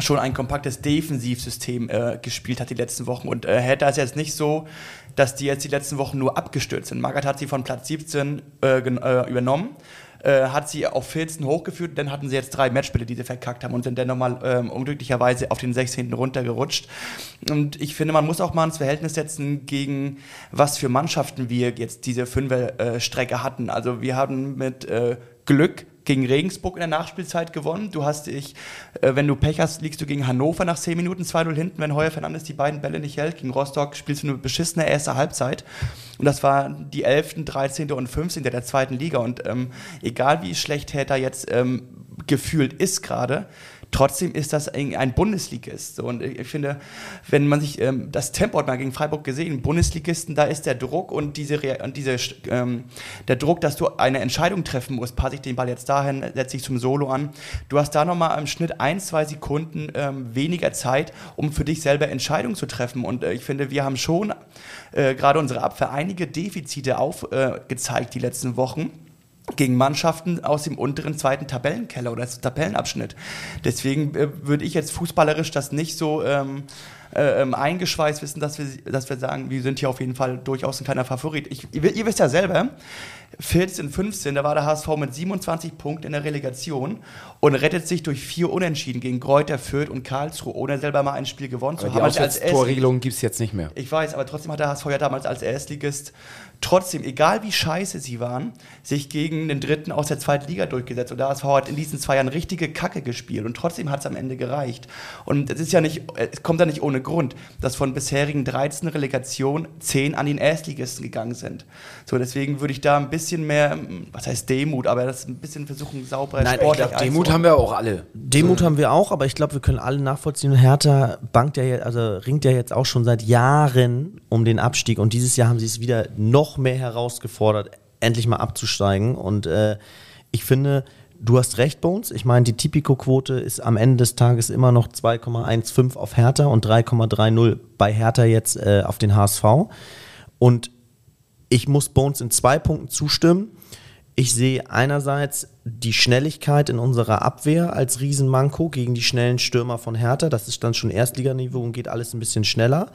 schon ein kompaktes Defensivsystem äh, gespielt hat die letzten Wochen. Und äh, Hertha ist jetzt nicht so, dass die jetzt die letzten Wochen nur abgestürzt sind. Magath hat sie von Platz 17 äh, äh, übernommen, äh, hat sie auf 14 hochgeführt, dann hatten sie jetzt drei Matchspiele, die sie verkackt haben und sind dann nochmal ähm, unglücklicherweise auf den 16. runtergerutscht. Und ich finde, man muss auch mal ins Verhältnis setzen, gegen was für Mannschaften wir jetzt diese Fünfer-Strecke hatten. Also wir haben mit Glück gegen Regensburg in der Nachspielzeit gewonnen. Du hast dich, äh, wenn du Pech hast, liegst du gegen Hannover nach 10 Minuten 2-0 hinten, wenn Heuer Fernandes die beiden Bälle nicht hält. Gegen Rostock spielst du eine beschissene erste Halbzeit. Und das war die 11., 13. und 15. der zweiten Liga. Und ähm, egal wie schlecht Hertha jetzt ähm, gefühlt ist gerade, trotzdem ist das ein Bundesligist. Und ich finde, wenn man sich ähm, das Tempo hat man gegen Freiburg gesehen, Bundesligisten, da ist der Druck und diese, und diese ähm, der Druck, dass du eine Entscheidung treffen musst, passe ich den Ball jetzt dahin, setze ich zum Solo an. Du hast da nochmal im Schnitt ein, zwei Sekunden ähm, weniger Zeit, um für dich selber Entscheidungen zu treffen. Und äh, ich finde, wir haben schon äh, gerade unsere Abwehr einige Defizite aufgezeigt äh, die letzten Wochen gegen Mannschaften aus dem unteren zweiten Tabellenkeller oder Tabellenabschnitt. Deswegen äh, würde ich jetzt fußballerisch das nicht so ähm, äh, ähm, eingeschweißt wissen, dass wir, dass wir sagen, wir sind hier auf jeden Fall durchaus ein kleiner Favorit. Ich, ihr, ihr wisst ja selber, 14, 15, da war der HSV mit 27 Punkten in der Relegation und rettet sich durch vier Unentschieden gegen Kräuter, Fürth und Karlsruhe, ohne selber mal ein Spiel gewonnen zu Aber die haben. Also als Auswärtstorregelung gibt es jetzt nicht mehr. ich weiß, aber trotzdem hat der HSV ja damals als Erstligist trotzdem, egal wie scheiße sie waren, sich gegen den Dritten aus der zweiten Liga durchgesetzt. Und der HSV hat in diesen zwei Jahren richtige Kacke gespielt und trotzdem hat es am Ende gereicht. Und es ist ja nicht, es kommt ja nicht ohne Grund, dass von bisherigen 13 Relegationen 10 an den Erstligisten gegangen sind. So, deswegen würde ich da ein bisschen mehr, was heißt Demut, aber das ein bisschen versuchen, sauberer Nein, sportlich Demut einzuordnen. haben wir auch alle. Demut haben wir auch, aber ich glaube, wir können alle nachvollziehen. Hertha bankt ja, jetzt- also ringt ja jetzt auch schon seit Jahren um den Abstieg und dieses Jahr haben sie es wieder noch mehr herausgefordert, endlich mal abzusteigen. Und äh, ich finde, du hast recht, Bones. Ich meine, die Tipico-Quote ist am Ende des Tages immer noch 2,15 auf Hertha und 3,30 bei Hertha jetzt äh, auf den HSV. Und ich muss Bones in zwei Punkten zustimmen. Ich sehe einerseits die Schnelligkeit in unserer Abwehr als Riesenmanko gegen die schnellen Stürmer von Hertha. Das ist dann schon Erstliganiveau und geht alles ein bisschen schneller.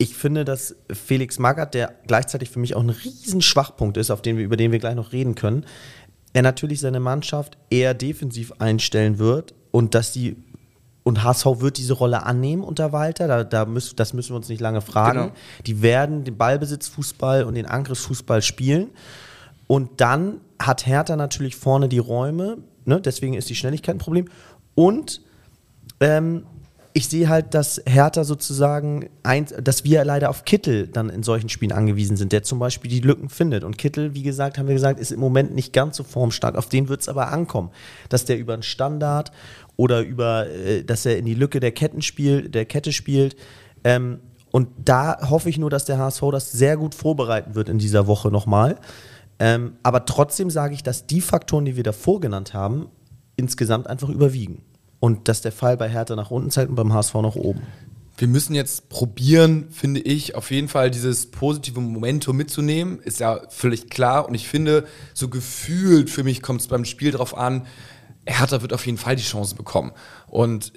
Ich finde, dass Felix Magath, der gleichzeitig für mich auch ein Riesenschwachpunkt ist, auf den wir, über den wir gleich noch reden können, er natürlich seine Mannschaft eher defensiv einstellen wird und dass die und HSV wird diese Rolle annehmen unter Walter, da, da müssen, das müssen wir uns nicht lange fragen. Genau. Die werden den Ballbesitzfußball und den Angriffsfußball spielen. Und dann hat Hertha natürlich vorne die Räume, ne? deswegen ist die Schnelligkeit ein Problem. Und ähm, ich sehe halt, dass Hertha sozusagen, ein, dass wir leider auf Kittel dann in solchen Spielen angewiesen sind, der zum Beispiel die Lücken findet. Und Kittel, wie gesagt, haben wir gesagt, ist im Moment nicht ganz so formstark. Auf den wird es aber ankommen, dass der über einen Standard oder über, äh, dass er in die Lücke der Ketten der Kette spielt. Ähm, und da hoffe ich nur, dass der HSV das sehr gut vorbereiten wird in dieser Woche nochmal. Ähm, aber trotzdem sage ich, dass die Faktoren, die wir davor genannt haben, insgesamt einfach überwiegen. Und dass der Fall bei Hertha nach unten zeigt und beim HSV nach oben. Wir müssen jetzt probieren, finde ich, auf jeden Fall dieses positive Momentum mitzunehmen. Ist ja völlig klar. Und ich finde, so gefühlt für mich kommt es beim Spiel drauf an, Hertha wird auf jeden Fall die Chance bekommen. Und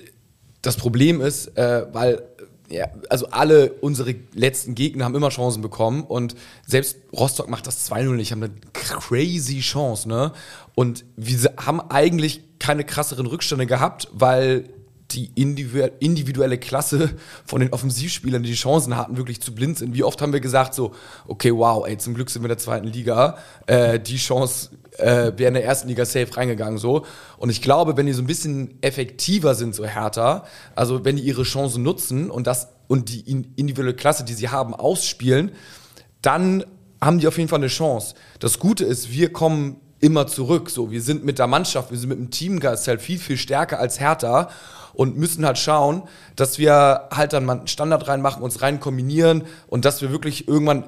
das Problem ist, äh, weil ja, also alle unsere letzten Gegner haben immer Chancen bekommen und selbst Rostock macht das 2-0 nicht, haben eine crazy Chance, ne? Und wir haben eigentlich keine krasseren Rückstände gehabt, weil die individuelle Klasse von den Offensivspielern, die die Chancen hatten, wirklich zu blind sind. Wie oft haben wir gesagt so, okay, wow, ey, zum Glück sind wir in der zweiten Liga, äh, die Chance äh, wäre in der ersten Liga safe reingegangen so. Und ich glaube, wenn die so ein bisschen effektiver sind, so härter, also wenn die ihre Chancen nutzen und das und die individuelle Klasse, die sie haben, ausspielen, dann haben die auf jeden Fall eine Chance. Das Gute ist, wir kommen immer zurück. So, wir sind mit der Mannschaft, wir sind mit dem Teamgeist halt viel, viel stärker als Hertha und müssen halt schauen, dass wir halt dann mal einen Standard reinmachen, uns rein kombinieren und dass wir wirklich irgendwann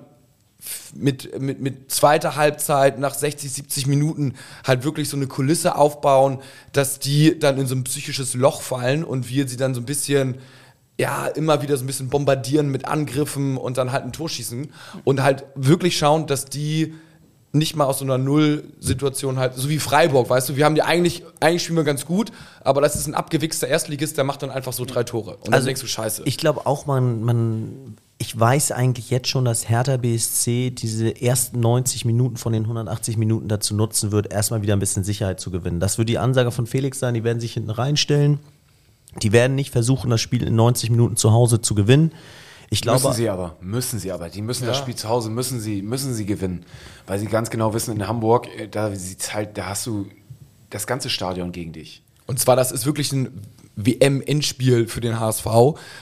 mit, mit, mit zweiter Halbzeit nach 60, 70 Minuten halt wirklich so eine Kulisse aufbauen, dass die dann in so ein psychisches Loch fallen und wir sie dann so ein bisschen ja, immer wieder so ein bisschen bombardieren mit Angriffen und dann halt ein Tor schießen und halt wirklich schauen, dass die nicht mal aus so einer Null-Situation halt, so wie Freiburg, weißt du, wir haben die eigentlich, eigentlich spielen wir ganz gut, aber das ist ein abgewichster Erstligist, der macht dann einfach so drei Tore. Und Also, dann denkst du, scheiße. Ich glaube auch, man, man, ich weiß eigentlich jetzt schon, dass Hertha BSC diese ersten 90 Minuten von den 180 Minuten dazu nutzen wird, erstmal wieder ein bisschen Sicherheit zu gewinnen. Das wird die Ansage von Felix sein, die werden sich hinten reinstellen. Die werden nicht versuchen, das Spiel in 90 Minuten zu Hause zu gewinnen. Ich glaube, müssen sie aber, müssen sie aber. Die müssen das Spiel zu Hause, müssen sie, müssen sie gewinnen. Weil sie ganz genau wissen, in Hamburg, äh, da sieht's halt, da hast du das ganze Stadion gegen dich. Und zwar, das ist wirklich ein WM-Endspiel für den HSV,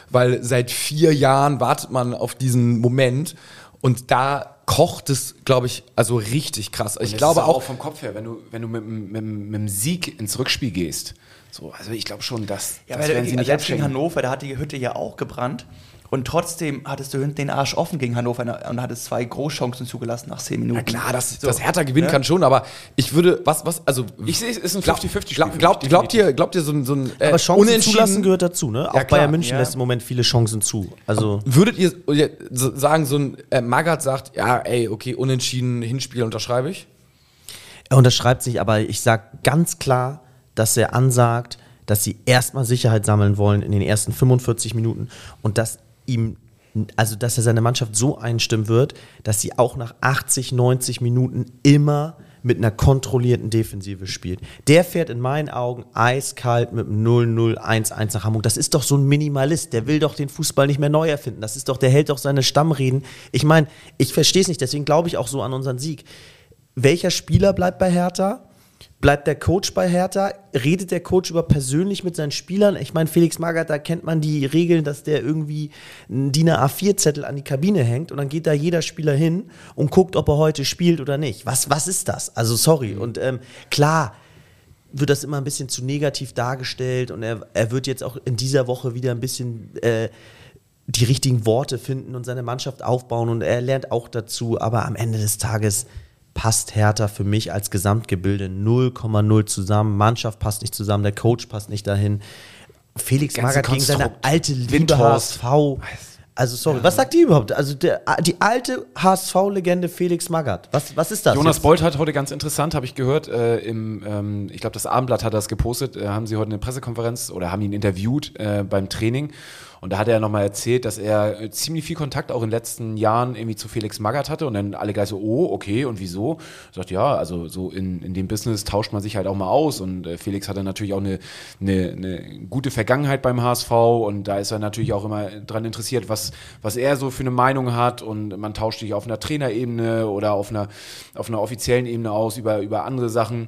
weil seit vier Jahren wartet man auf diesen Moment und da kocht es, glaube ich, also richtig krass. Ich glaube ist auch, vom Kopf her, wenn du, wenn du mit, mit, mit dem Sieg ins Rückspiel gehst. So, also ich glaube schon, dass Ja, das weil werden sie nicht selbst gegen abschenken. Hannover, da hat die Hütte ja auch gebrannt. Und trotzdem hattest du hinten den Arsch offen gegen Hannover und hattest zwei Großchancen zugelassen nach zehn Minuten. na klar, dass So, das Hertha gewinnen ne? kann schon, aber ich würde, was, was, also. Ich sehe, es ist ein glaub- 50-50-Spiel glaub- Glaubt glaubt ihr, glaubt ihr so ein, so ein äh, aber Chancen Unentschieden- zulassen gehört dazu, ne? Auch klar, Bayern München ja. lässt im Moment viele Chancen zu. Also Würdet ihr ja, so- sagen, so ein äh, Magath sagt, ja, ey, okay, unentschieden, Hinspiel unterschreibe ich? Er unterschreibt sich, aber ich sage ganz klar, dass er ansagt, dass sie erstmal Sicherheit sammeln wollen in den ersten 45 Minuten und dass ihm, also dass er seine Mannschaft so einstimmen wird, dass sie auch nach 80, 90 Minuten immer mit einer kontrollierten Defensive spielt. Der fährt in meinen Augen eiskalt mit einem 0-0-1-1 nach Hamburg. Das ist doch so ein Minimalist. Der will doch den Fußball nicht mehr neu erfinden. Das ist doch, der hält doch seine Stammreden. Ich meine, ich verstehe es nicht, deswegen glaube ich auch so an unseren Sieg welcher Spieler bleibt bei Hertha? Bleibt der Coach bei Hertha? Redet der Coach über persönlich mit seinen Spielern? Ich meine, Felix Magath, da kennt man die Regeln, dass der irgendwie einen DIN A4-Zettel an die Kabine hängt und dann geht da jeder Spieler hin und guckt, ob er heute spielt oder nicht. Was, was ist das? Also sorry. Und ähm, klar, wird das immer ein bisschen zu negativ dargestellt und er, er wird jetzt auch in dieser Woche wieder ein bisschen äh, die richtigen Worte finden und seine Mannschaft aufbauen und er lernt auch dazu, aber am Ende des Tages passt Hertha für mich als Gesamtgebilde 0,0 zusammen. Mannschaft passt nicht zusammen, der Coach passt nicht dahin. Felix Magath gegen seine alte Liebe Windhorst. HSV. Also sorry, was sagt die überhaupt? Also der, die alte HSV-Legende Felix Magath. Was, was ist das? Jonas jetzt? Bolt hat heute ganz interessant, habe ich gehört, äh, im, ähm, ich glaube, das Abendblatt hat das gepostet, äh, haben sie heute eine Pressekonferenz oder haben ihn interviewt äh, beim Training. Und da hat er nochmal erzählt, dass er äh, ziemlich viel Kontakt auch in den letzten Jahren irgendwie zu Felix Magath hatte. Und dann alle gleich so, oh, okay, und wieso? Sagt, ja, also so in, in dem Business tauscht man sich halt auch mal aus. Und äh, Felix hatte natürlich auch eine, eine, eine gute Vergangenheit beim HSV. Und da ist er natürlich auch immer dran interessiert, was, was er so für eine Meinung hat. Und man tauscht sich auf einer Trainerebene oder auf einer, auf einer offiziellen Ebene aus über, über andere Sachen.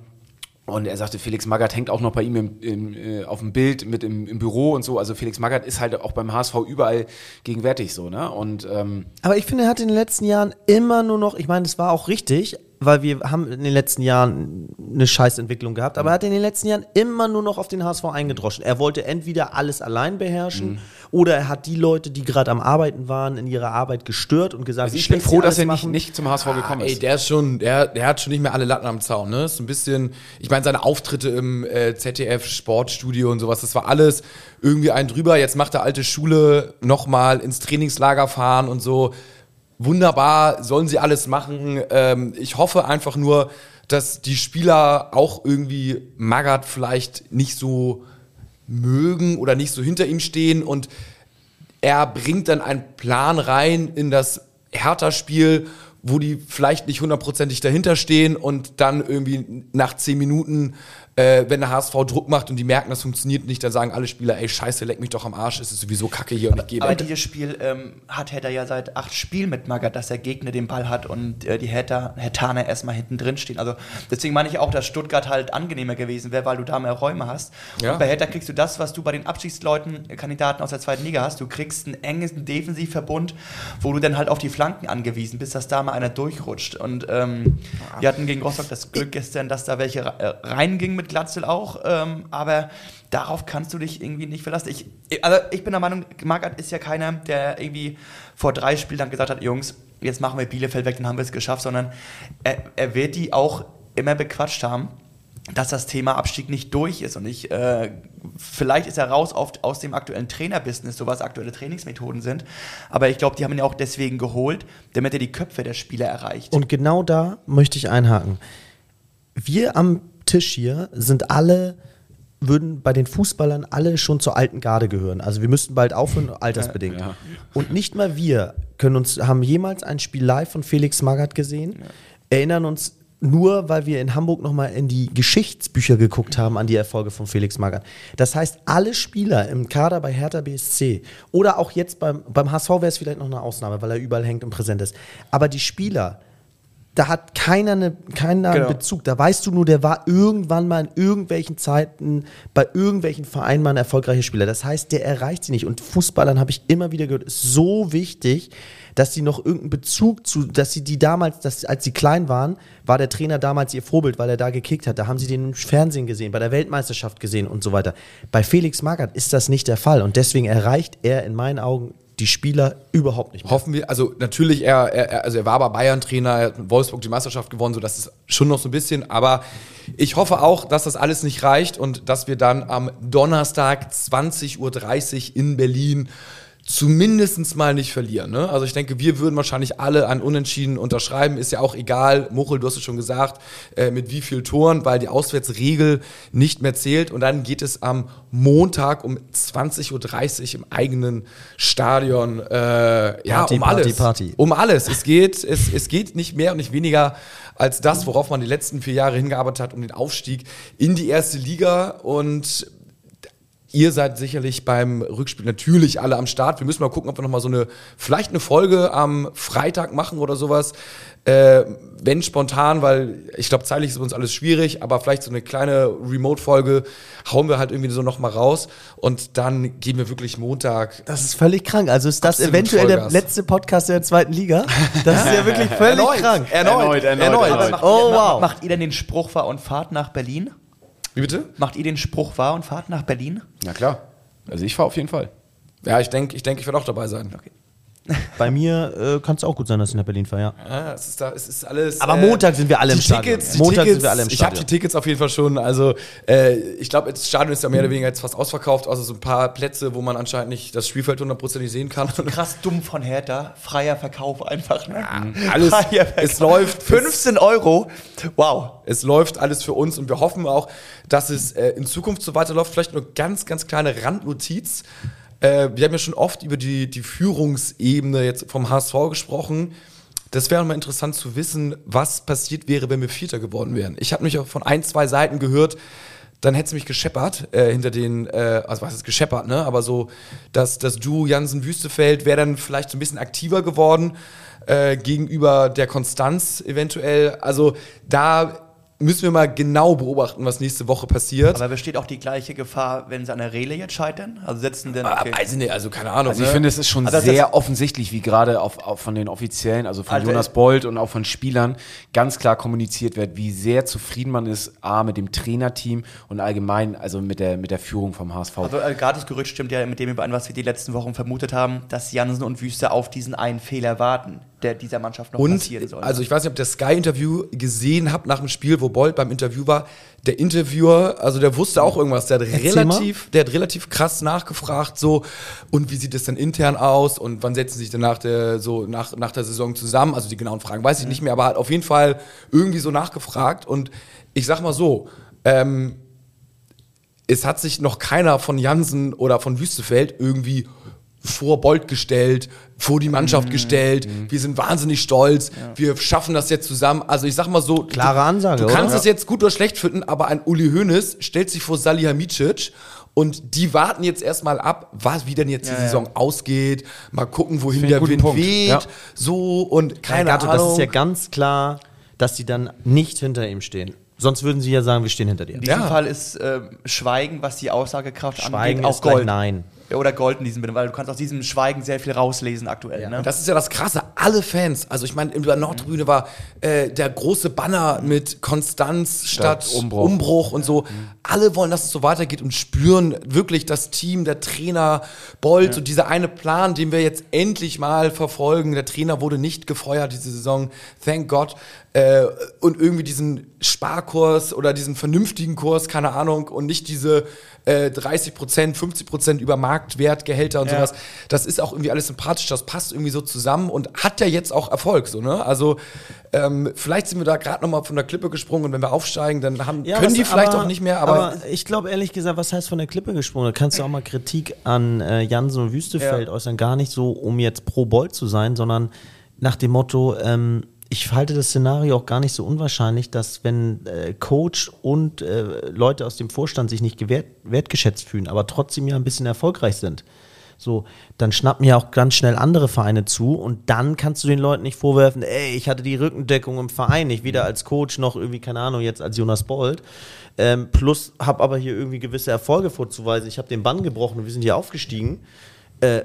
Und er sagte, Felix Magath hängt auch noch bei ihm im, im, äh, auf dem Bild mit im, im Büro und so. Also Felix Magath ist halt auch beim HSV überall gegenwärtig so, ne? Und ähm, Aber ich finde, er hat in den letzten Jahren immer nur noch, ich meine, das war auch richtig, weil wir haben in den letzten Jahren eine Scheißentwicklung gehabt, aber er hat in den letzten Jahren immer nur noch auf den HSV eingedroschen. Er wollte entweder alles allein beherrschen oder er hat die Leute, die gerade am Arbeiten waren, in ihrer Arbeit gestört und gesagt, also ich bin froh, dass er nicht, nicht zum HSV gekommen Ey, ist. der ist schon, der, der hat schon nicht mehr alle Latten am Zaun, ne? Ist ein bisschen, ich meine, seine Auftritte im äh, ZDF Sportstudio und sowas, das war alles irgendwie ein drüber. Jetzt macht er alte Schule nochmal ins Trainingslager fahren und so. Wunderbar, sollen sie alles machen. Ähm, ich hoffe einfach nur, dass die Spieler auch irgendwie Magath vielleicht nicht so mögen oder nicht so hinter ihm stehen und er bringt dann einen Plan rein in das Hertha-Spiel, wo die vielleicht nicht hundertprozentig dahinter stehen und dann irgendwie nach zehn Minuten äh, wenn der HSV Druck macht und die merken, das funktioniert nicht, dann sagen alle Spieler, ey, scheiße, leck mich doch am Arsch, es ist sowieso kacke hier und ich gebe. Aber dieses Spiel ähm, hat Hertha ja seit acht Spielen mit Magath, dass der Gegner den Ball hat und äh, die Hertha, Hertaner erstmal hinten drin stehen. Also deswegen meine ich auch, dass Stuttgart halt angenehmer gewesen wäre, weil du da mehr Räume hast. Ja. Und bei Hertha kriegst du das, was du bei den Abschiedsleuten, äh, Kandidaten aus der zweiten Liga hast. Du kriegst einen engen Defensivverbund, wo du dann halt auf die Flanken angewiesen bist, dass da mal einer durchrutscht. Und ähm, wir hatten gegen Rostock das Glück gestern, dass da welche äh, reingingen mit Glatzel auch, ähm, aber darauf kannst du dich irgendwie nicht verlassen. Ich, also ich bin der Meinung, Magath ist ja keiner, der irgendwie vor drei Spielen dann gesagt hat, Jungs, jetzt machen wir Bielefeld weg, dann haben wir es geschafft, sondern er, er wird die auch immer bequatscht haben dass das Thema Abstieg nicht durch ist. Und ich, äh, vielleicht ist er raus auf, aus dem aktuellen Trainerbusiness, so was aktuelle Trainingsmethoden sind. Aber ich glaube, die haben ihn ja auch deswegen geholt, damit er die Köpfe der Spieler erreicht. Und genau da möchte ich einhaken. Wir am Tisch hier sind alle, würden bei den Fußballern alle schon zur alten Garde gehören. Also wir müssten bald aufhören, altersbedingt. Ja. Und nicht mal wir können uns, haben jemals ein Spiel live von Felix Magath gesehen, erinnern uns nur, weil wir in Hamburg nochmal in die Geschichtsbücher geguckt haben an die Erfolge von Felix Magath. Das heißt, alle Spieler im Kader bei Hertha BSC oder auch jetzt beim, beim HSV wäre es vielleicht noch eine Ausnahme, weil er überall hängt und präsent ist. Aber die Spieler, da hat keiner, eine, keiner einen Genau. Bezug. Da weißt du nur, der war irgendwann mal in irgendwelchen Zeiten bei irgendwelchen Vereinen mal ein erfolgreicher Spieler. Das heißt, der erreicht sie nicht. Und Fußballern habe ich immer wieder gehört, ist so wichtig, dass sie noch irgendeinen Bezug zu, dass sie die damals, dass, als sie klein waren, war der Trainer damals ihr Vorbild, weil er da gekickt hat. Da haben sie den im Fernsehen gesehen, bei der Weltmeisterschaft gesehen und so weiter. Bei Felix Magath ist das nicht der Fall. Und deswegen erreicht er in meinen Augen die Spieler überhaupt nicht mehr. Hoffen wir, also natürlich, er, er, also er war aber Bayern-Trainer, er hat Wolfsburg die Meisterschaft gewonnen, so das ist schon noch so ein bisschen, aber ich hoffe auch, dass das alles nicht reicht und dass wir dann am Donnerstag 20.30 Uhr in Berlin zumindest mal nicht verlieren. Ne? Also ich denke, wir würden wahrscheinlich alle an Unentschieden unterschreiben. Ist ja auch egal, Muchel, du hast es schon gesagt, äh, mit wie viel Toren, weil die Auswärtsregel nicht mehr zählt. Und dann geht es am Montag um 20.30 Uhr im eigenen Stadion äh, ja, Party, um Party, alles. Party. Um alles. Es geht, es, es geht nicht mehr und nicht weniger als das, worauf man die letzten vier Jahre hingearbeitet hat, um den Aufstieg in die erste Liga. Und Ihr seid sicherlich beim Rückspiel natürlich alle am Start. Wir müssen mal gucken, ob wir noch mal so eine, vielleicht eine Folge am Freitag machen oder sowas. Äh, wenn spontan, weil ich glaube, zeitlich ist uns alles schwierig, aber vielleicht so eine kleine Remote-Folge hauen wir halt irgendwie so noch mal raus und dann gehen wir wirklich Montag. Das ist völlig krank. Also ist das eventuell der Vollgas. letzte Podcast der zweiten Liga? Das ist ja wirklich völlig krank. Erneut, erneut, erneut. macht, Oh, ihr, wow. macht ihr denn den Spruch wahr und fahrt nach Berlin? Wie bitte? Macht ihr den Spruch wahr und fahrt nach Berlin? Na klar. Also ich fahre auf jeden Fall. Ja, ich denke, ich, denk, ich werde auch dabei sein. Okay. Bei mir äh, kann es auch gut sein, dass ich nach Berlin fahre, ja. Ja, es ist, da, es ist alles. Aber Montag sind wir alle im die Stadion. Tickets, Montag Tickets, sind wir alle im Ich habe die Stadion. Tickets auf jeden Fall schon. Also, äh, ich glaube, das Stadion ist ja mehr oder weniger jetzt fast ausverkauft. Also, so ein paar Plätze, wo man anscheinend nicht das Spielfeld hundertprozentig sehen kann. Krass dumm von Hertha. Freier Verkauf einfach. Ne? alles- Freier Verkauf. es läuft. 15 Euro. Wow. Es läuft alles für uns und wir hoffen auch, dass es äh, in Zukunft so weiterläuft. Vielleicht nur ganz, ganz kleine Randnotiz. Äh, wir haben ja schon oft über die, die Führungsebene jetzt vom HSV gesprochen. Das wäre mal interessant zu wissen, was passiert wäre, wenn wir Vierter geworden wären. Ich habe mich auch von ein, zwei Seiten gehört, dann hätte es mich gescheppert äh, hinter den, äh, also was ist gescheppert, ne? Aber so, dass das Duo Jansen-Wüstefeld wäre dann vielleicht so ein bisschen aktiver geworden äh, gegenüber der Konstanz eventuell. Also da müssen wir mal genau beobachten, was nächste Woche passiert. Aber besteht auch die gleiche Gefahr, wenn sie an der Rele jetzt scheitern? Also setzen denn. Ah, Okay. ich nicht, also keine Ahnung. Also ich ne? finde, es ist schon Also sehr offensichtlich, wie gerade auf, auf von den Offiziellen, also von Also- Jonas Bold und auch von Spielern, ganz klar kommuniziert wird, wie sehr zufrieden man ist, A, mit dem Trainerteam und allgemein, also mit der, mit der Führung vom HSV. Also äh, gerade das Gerücht stimmt ja mit dem überein, was wir die letzten Wochen vermutet haben, dass Jansen und Wüste auf diesen einen Fehler warten, der dieser Mannschaft noch Und, passieren soll. also ich weiß nicht, ob ihr das Sky-Interview gesehen habt nach dem Spiel, wo Bolt beim Interview war. Der Interviewer, also der wusste auch irgendwas. Der hat Erzähl relativ, der hat relativ krass nachgefragt, so, und wie sieht es denn intern aus und wann setzen sie sich denn nach der, so, nach, nach der Saison zusammen? Also die genauen Fragen weiß ich nicht mehr, aber hat auf jeden Fall irgendwie so nachgefragt. Und ich sag mal so, ähm, es hat sich noch keiner von Jansen oder von Wüstefeld irgendwie vor Bolt gestellt, vor die Mannschaft gestellt. Wir sind wahnsinnig stolz. Wir schaffen das jetzt zusammen. Also ich sag mal so, Klare du, Ansage, Du kannst oder? es jetzt gut oder schlecht finden, aber ein Uli Hoeneß stellt sich vor Salihamidzic und die warten jetzt erstmal ab, was, wie denn jetzt die Saison ausgeht. Mal gucken, wohin der Wind Punkt. weht. Ja. So und keine Gato, Ahnung. das ist ja ganz klar, dass die dann nicht hinter ihm stehen. Sonst würden sie ja sagen, wir stehen hinter dir. In diesem Ja. Fall ist äh, Schweigen, was die Aussagekraft Schweigen angeht, auch Gold. Nein. Ja, Oder Gold in diesem Sinne, weil du kannst aus diesem Schweigen sehr viel rauslesen aktuell. Ne? Das ist ja das Krasse. Alle Fans, also ich meine, in der Nordtribüne war äh, der große Banner mit Konstanz statt, Statt Umbruch. Umbruch. und so. Alle wollen, dass es so weitergeht und spüren wirklich das Team, der Trainer, Bolt, so dieser eine Plan, den wir jetzt endlich mal verfolgen. Der Trainer wurde nicht gefeuert diese Saison, thank God. Äh, und irgendwie diesen Sparkurs oder diesen vernünftigen Kurs, keine Ahnung, und nicht diese äh, 30 Prozent, 50 Prozent über Marktwertgehälter und Ja. sowas. Das ist auch irgendwie alles sympathisch, das passt irgendwie so zusammen und hat ja jetzt auch Erfolg, so, ne? Also, ähm, vielleicht sind wir da gerade nochmal von der Klippe gesprungen und wenn wir aufsteigen, dann haben, können was- die vielleicht aber- auch nicht mehr, aber, ich glaube ehrlich gesagt, was heißt von der Klippe gesprungen? Da kannst du auch mal Kritik an äh, Jansen und Wüstefeld Ja. äußern. Gar nicht so, um jetzt pro Bolt zu sein, sondern nach dem Motto, ähm, ich halte das Szenario auch gar nicht so unwahrscheinlich, dass wenn äh, Coach und äh, Leute aus dem Vorstand sich nicht gewert, wertgeschätzt fühlen, aber trotzdem ja ein bisschen erfolgreich sind, so, dann schnappen ja auch ganz schnell andere Vereine zu und dann kannst du den Leuten nicht vorwerfen, ey, ich hatte die Rückendeckung im Verein, nicht weder als Coach noch irgendwie, keine Ahnung, jetzt als Jonas Bold. Ähm, plus habe aber hier irgendwie gewisse Erfolge vorzuweisen. Ich habe den Bann gebrochen und wir sind hier aufgestiegen. Äh,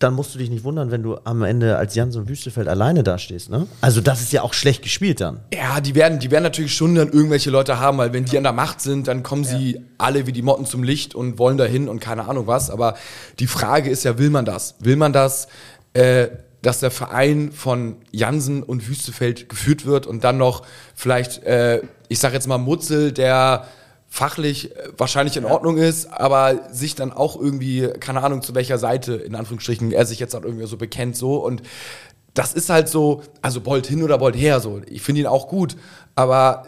dann musst du dich nicht wundern, wenn du am Ende als Jansen Wüstefeld alleine dastehst. Ne? Also das ist ja auch schlecht gespielt dann. ja, die werden, die werden natürlich schon dann irgendwelche Leute haben, weil wenn die an der Macht sind, dann kommen sie alle wie die Motten zum Licht und wollen dahin und keine Ahnung was. Aber die Frage ist ja, will man das? Will man das, äh, dass der Verein von Jansen und Wüstefeld geführt wird und dann noch vielleicht, äh, ich sag jetzt mal Mutzel, der fachlich äh, wahrscheinlich in Ordnung ist, aber sich dann auch irgendwie, keine Ahnung, zu welcher Seite, in Anführungsstrichen, er sich jetzt auch irgendwie so bekennt, so und das ist halt so, also Bolt hin oder Bolt her, so. Ich finde ihn auch gut, aber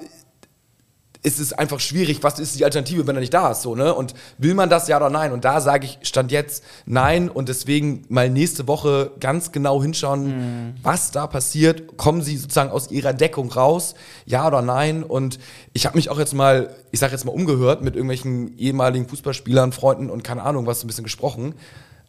es ist einfach schwierig, was ist die Alternative, wenn er nicht da ist, so, ne? Und will man das ja oder nein? Und da sage ich, stand jetzt nein und deswegen mal nächste Woche ganz genau hinschauen, was da passiert. Kommen sie sozusagen aus ihrer Deckung raus, ja oder nein? Und ich habe mich auch jetzt mal, ich sage jetzt mal umgehört mit irgendwelchen ehemaligen Fußballspielern, Freunden und keine Ahnung, was so ein bisschen gesprochen.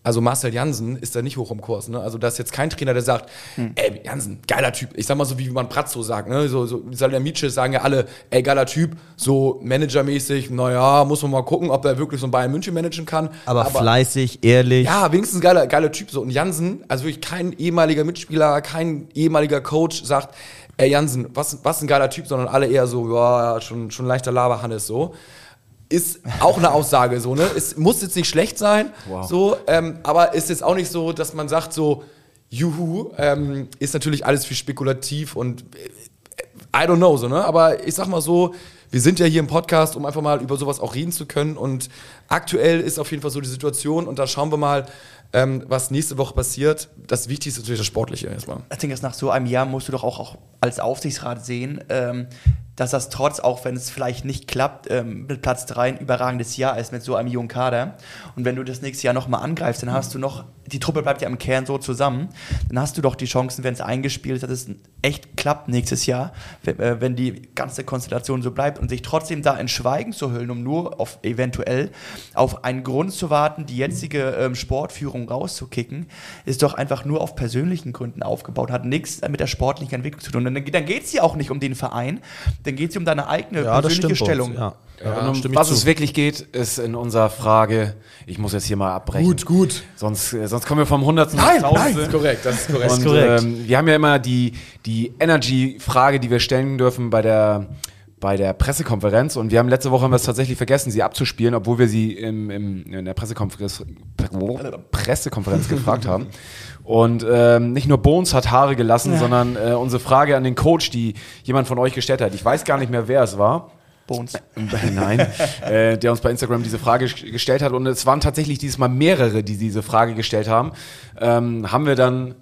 Also Marcel Jansen ist da nicht hoch im Kurs. Ne? Also da ist jetzt kein Trainer, der sagt, ey, Jansen, geiler Typ. Ich sag mal so, wie man Pratzo sagt. Ne? So, so Salamice sagen ja alle, ey, geiler Typ. So managermäßig, naja, muss man mal gucken, ob er wirklich so ein Bayern München managen kann. Aber, fleißig, ehrlich. Ja, wenigstens geiler, geiler Typ. So. Und Jansen, also wirklich kein ehemaliger Mitspieler, kein ehemaliger Coach sagt, ey Jansen, was, was ein geiler Typ, sondern alle eher so, ja, schon, schon leichter Laberhannes so. Ist auch eine Aussage so, ne? Es muss jetzt nicht schlecht sein, so, ähm, aber ist jetzt auch nicht so, dass man sagt so, juhu, ähm, ist natürlich alles viel spekulativ und äh, I don't know, so, ne? Aber ich sag mal so, wir sind ja hier im Podcast, um einfach mal über sowas auch reden zu können. Und aktuell ist auf jeden Fall so die Situation und da schauen wir mal, ähm, was nächste Woche passiert. Das Wichtigste ist natürlich das Sportliche erstmal. Ich denke, nach so einem Jahr musst du doch auch, auch als Aufsichtsrat sehen, ähm, dass das trotz, auch wenn es vielleicht nicht klappt, ähm, mit Platz 3 ein überragendes Jahr ist mit so einem jungen Kader. Und wenn du das nächste Jahr nochmal angreifst, dann hast du noch, die Truppe bleibt ja im Kern so zusammen, dann hast du doch die Chancen, wenn es eingespielt ist, dass es echt klappt nächstes Jahr, wenn, äh, wenn die ganze Konstellation so bleibt und sich trotzdem da in Schweigen zu hüllen, um nur auf eventuell auf einen Grund zu warten, die jetzige ähm, Sportführung rauszukicken, ist doch einfach nur auf persönlichen Gründen aufgebaut, hat nichts mit der sportlichen Entwicklung zu tun. Und dann, dann geht es ja auch nicht um den Verein, dann geht es um deine eigene Ja, das persönliche Stellung. Ja. Und um was zu. es wirklich geht, ist in unserer Frage, ich muss jetzt hier mal abbrechen. Gut, gut. Sonst, äh, sonst kommen wir vom Hundertsten Nein, ins nein, Tausendste. ist korrekt, das ist korrekt. Und korrekt. Ähm, wir haben ja immer die, die Energy-Frage, die wir stellen dürfen bei der, bei der Pressekonferenz. Und wir haben letzte Woche haben wir es tatsächlich vergessen, sie abzuspielen, obwohl wir sie im, im, in der Pressekonferenz, Pressekonferenz gefragt haben. Und ähm, nicht nur Bones hat Haare gelassen, sondern äh, unsere Frage an den Coach, die jemand von euch gestellt hat. Ich weiß gar nicht mehr, wer es war. Bones. Nein, äh, der uns bei Instagram diese Frage ges- gestellt hat. Und es waren tatsächlich dieses Mal mehrere, die diese Frage gestellt haben. Ähm, haben wir dann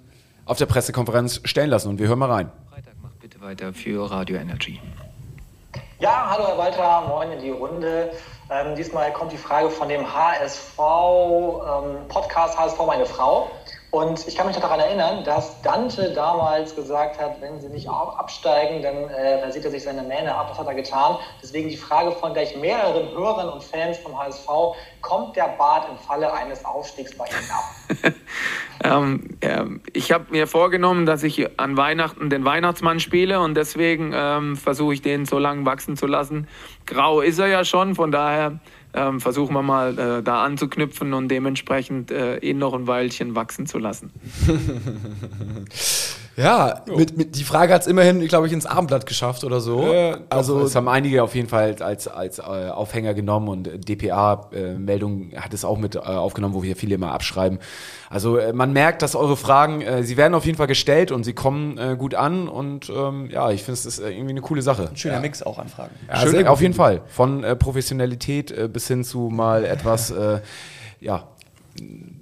auf der Pressekonferenz stellen lassen. Und wir hören mal rein. Freitag macht bitte weiter für Radio Energy. Ja, hallo Herr Walter, moin in die Runde. Ähm, diesmal kommt die Frage von dem HSV-Podcast ähm, HSV Meine Frau. Und ich kann mich daran erinnern, dass Dante damals gesagt hat, wenn sie nicht absteigen, dann äh, sieht er sich seine Mähne ab. Das hat er getan. Deswegen die Frage von gleich mehreren Hörern und Fans vom HSV, kommt der Bart im Falle eines Aufstiegs bei Ihnen ab? <laughs> ähm, äh, ich habe mir vorgenommen, dass ich an Weihnachten den Weihnachtsmann spiele und deswegen ähm, versuche ich den so lange wachsen zu lassen. Grau ist er ja schon, von daher ähm, versuchen wir mal äh, da anzuknüpfen und dementsprechend äh, ihn noch ein Weilchen wachsen zu lassen. <laughs> ja, mit, mit, die Frage hat es immerhin, glaube ich, ins Abendblatt geschafft oder so. Äh, also es haben einige auf jeden Fall als, als äh, Aufhänger genommen und DPA-Meldung hat es auch mit äh, aufgenommen, wo wir viele immer abschreiben. Also äh, man merkt, dass eure Fragen, äh, sie werden auf jeden Fall gestellt und sie kommen äh, gut an und ähm, ja, ich finde es ist irgendwie eine coole Sache. Ein schöner ja. Mix auch an Fragen. Ja, Schön, auf jeden Fall. Von äh, Professionalität äh, bis hin zu mal etwas, äh, ja,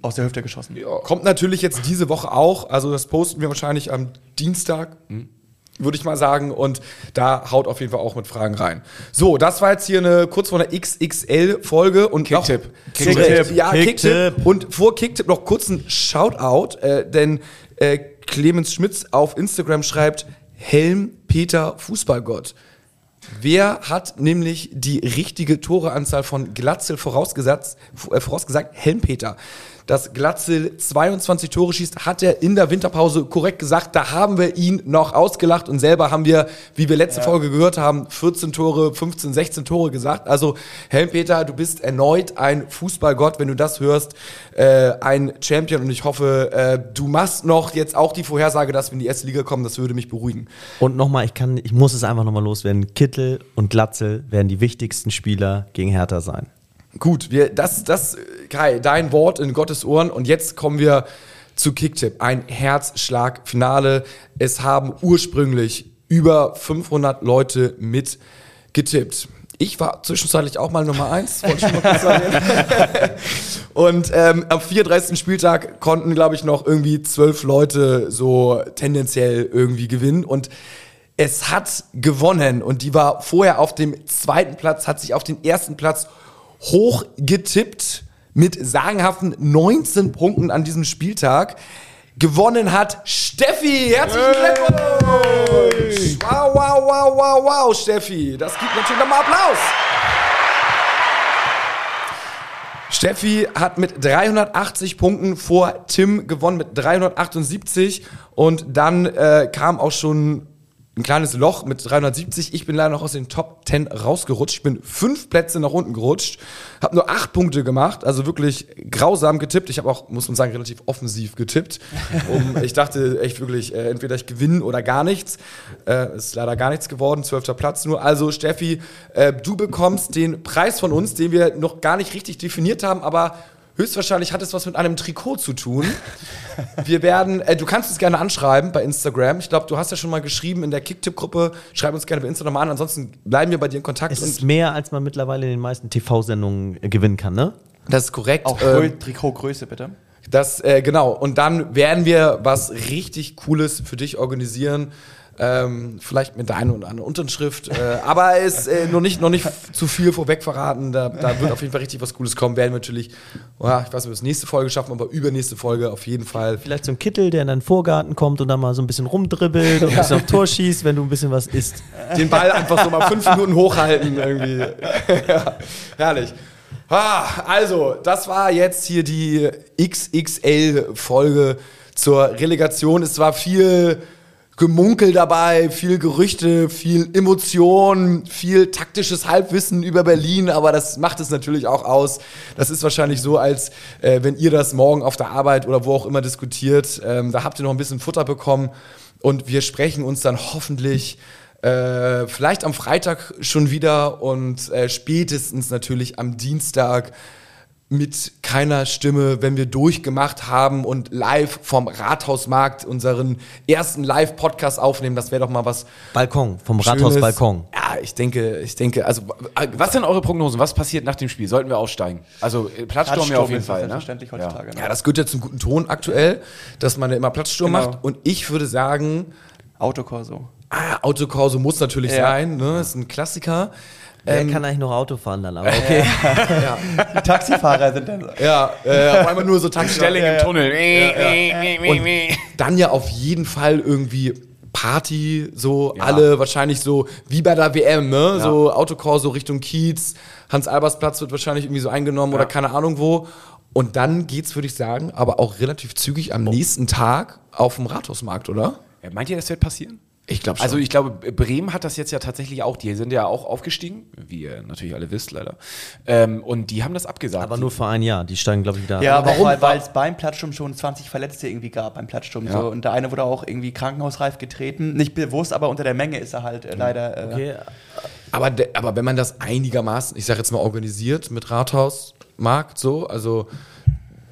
aus der Hüfte geschossen. Ja. Kommt natürlich jetzt diese Woche auch. Also das posten wir wahrscheinlich am Dienstag. Mhm würde ich mal sagen. Und da haut auf jeden Fall auch mit Fragen rein. So, das war jetzt hier eine kurz vor einer XXL-Folge und Kicktipp. Kicktipp. Ja, Kicktipp. Kick und vor Kicktipp noch kurz ein Shoutout, äh, denn äh, Clemens Schmitz auf Instagram schreibt Helm Peter Fußballgott. Wer hat nämlich die richtige Toreanzahl von Glatzel vorausgesagt? Äh, vorausgesagt? Helmpeter dass Glatzel 22 Tore schießt, hat er in der Winterpause korrekt gesagt. Da haben wir ihn noch ausgelacht und selber haben wir, wie wir letzte ja. Folge gehört haben, 14 Tore, 15, 16 Tore gesagt. Also Helmpeter, du bist erneut ein Fußballgott, wenn du das hörst, äh, ein Champion und ich hoffe, äh, du machst noch jetzt auch die Vorhersage, dass wir in die erste Liga kommen. Das würde mich beruhigen. Und nochmal, ich kann, ich muss es einfach nochmal loswerden. Kittel und Glatzel werden die wichtigsten Spieler gegen Hertha sein. Gut, wir, das, das, Kai, dein Wort in Gottes Ohren. Und jetzt kommen wir zu Kicktipp. Ein Herzschlag-Finale. Es haben ursprünglich über 500 Leute mit getippt. Ich war zwischenzeitlich auch mal Nummer eins, wollte ich schon mal kurz sagen. <laughs> Und ähm, am 34. Spieltag konnten, glaube ich, noch irgendwie zwölf Leute so tendenziell irgendwie gewinnen. Und es hat gewonnen. Und die war vorher auf dem zweiten Platz, hat sich auf den ersten Platz hoch getippt mit sagenhaften 19 Punkten an diesem Spieltag. Gewonnen hat Steffi. Herzlichen Glückwunsch! Wow, wow, wow, wow, wow, Steffi. Das gibt natürlich nochmal Applaus. Steffi hat mit 380 Punkten vor Tim gewonnen mit 378 und dann äh, kam auch schon ein kleines Loch mit 370. Ich bin leider noch aus den Top 10 rausgerutscht. Ich bin fünf Plätze nach unten gerutscht, habe nur acht Punkte gemacht, also wirklich grausam getippt. Ich habe auch, muss man sagen, relativ offensiv getippt. Um, <laughs> ich dachte echt wirklich, äh, entweder ich gewinne oder gar nichts. Äh, ist leider gar nichts geworden, zwölfter Platz nur. Also Steffi, äh, du bekommst den Preis von uns, den wir noch gar nicht richtig definiert haben, aber Höchstwahrscheinlich hat es was mit einem Trikot zu tun. Wir werden, äh, du kannst es gerne anschreiben bei Instagram. Ich glaube, du hast ja schon mal geschrieben in der Kicktipp-Gruppe. Schreib uns gerne bei Instagram an. Ansonsten bleiben wir bei dir in Kontakt. Es ist mehr, als man mittlerweile in den meisten TV-Sendungen äh, gewinnen kann, ne? Das ist korrekt. Auch ähm, Trikotgröße, bitte. Das, äh, genau. Und dann werden wir was richtig Cooles für dich organisieren. Ähm, vielleicht mit der einen oder anderen Unterschrift. Äh, aber es äh, noch, nicht, noch nicht zu viel vorweg verraten. Da, da wird auf jeden Fall richtig was Cooles kommen. Werden wir natürlich, oh, ich weiß nicht, ob wir das nächste Folge schaffen, aber übernächste Folge auf jeden Fall. Vielleicht so ein Kittel, der in deinen Vorgarten kommt und dann mal so ein bisschen rumdribbelt und ein bisschen auf Tor schießt, wenn du ein bisschen was isst. Den Ball einfach so mal fünf Minuten hochhalten irgendwie. <laughs> ja, herrlich. Ah, also, das war jetzt hier die XXL-Folge zur Relegation. Es war viel Gemunkel dabei, viel Gerüchte, viel Emotion, viel taktisches Halbwissen über Berlin, aber das macht es natürlich auch aus. Das ist wahrscheinlich so, als äh, wenn ihr das morgen auf der Arbeit oder wo auch immer diskutiert. Ähm, da habt ihr noch ein bisschen Futter bekommen und wir sprechen uns dann hoffentlich äh, vielleicht am Freitag schon wieder und äh, spätestens natürlich am Dienstag mit keiner Stimme, wenn wir durchgemacht haben und live vom Rathausmarkt unseren ersten Live-Podcast aufnehmen. Das wäre doch mal was. Balkon, vom Rathausbalkon. Ja, ich denke, ich denke, also. Was sind eure Prognosen? Was passiert nach dem Spiel? Sollten wir aussteigen? Also äh, Platzsturm ja auf jeden Fall. Ne? Heutzutage, ja. Ne? ja, das gehört ja zum guten Ton aktuell, dass man ja immer Platzsturm genau. macht. Und ich würde sagen. Autokorso. Ah, Autokorso muss natürlich ja. sein, ne? Das ist ein Klassiker. Wer kann eigentlich noch Auto fahren dann? Aber okay. <laughs> Die Taxifahrer sind dann. Ja, äh, auf einmal nur so Tankstellen. Stelling im Tunnel. Und dann ja auf jeden Fall irgendwie Party, so alle wahrscheinlich so wie bei der WM, ne? So Autokorso Richtung Kiez, Hans-Albers-Platz wird wahrscheinlich irgendwie so eingenommen oder keine Ahnung wo. Und dann geht's, würde ich sagen, aber auch relativ zügig am nächsten Tag auf dem Rathausmarkt, oder? Ja, meint ihr, das wird passieren? Ich glaube Also ich glaube, Bremen hat das jetzt ja tatsächlich auch. Die sind ja auch aufgestiegen, wie ihr natürlich alle wisst, leider. Ähm, und die haben das abgesagt. Aber nur für ein Jahr. Die steigen, glaube ich, wieder Ja, ab. warum? Weil, es beim Platzsturm schon 20 Verletzte irgendwie gab beim Platzsturm. Ja. So. Und der eine wurde auch irgendwie krankenhausreif getreten. Nicht bewusst, aber unter der Menge ist er halt äh, leider. Äh, Okay. Aber, de, aber wenn man das einigermaßen, ich sage jetzt mal organisiert mit Rathausmarkt so, also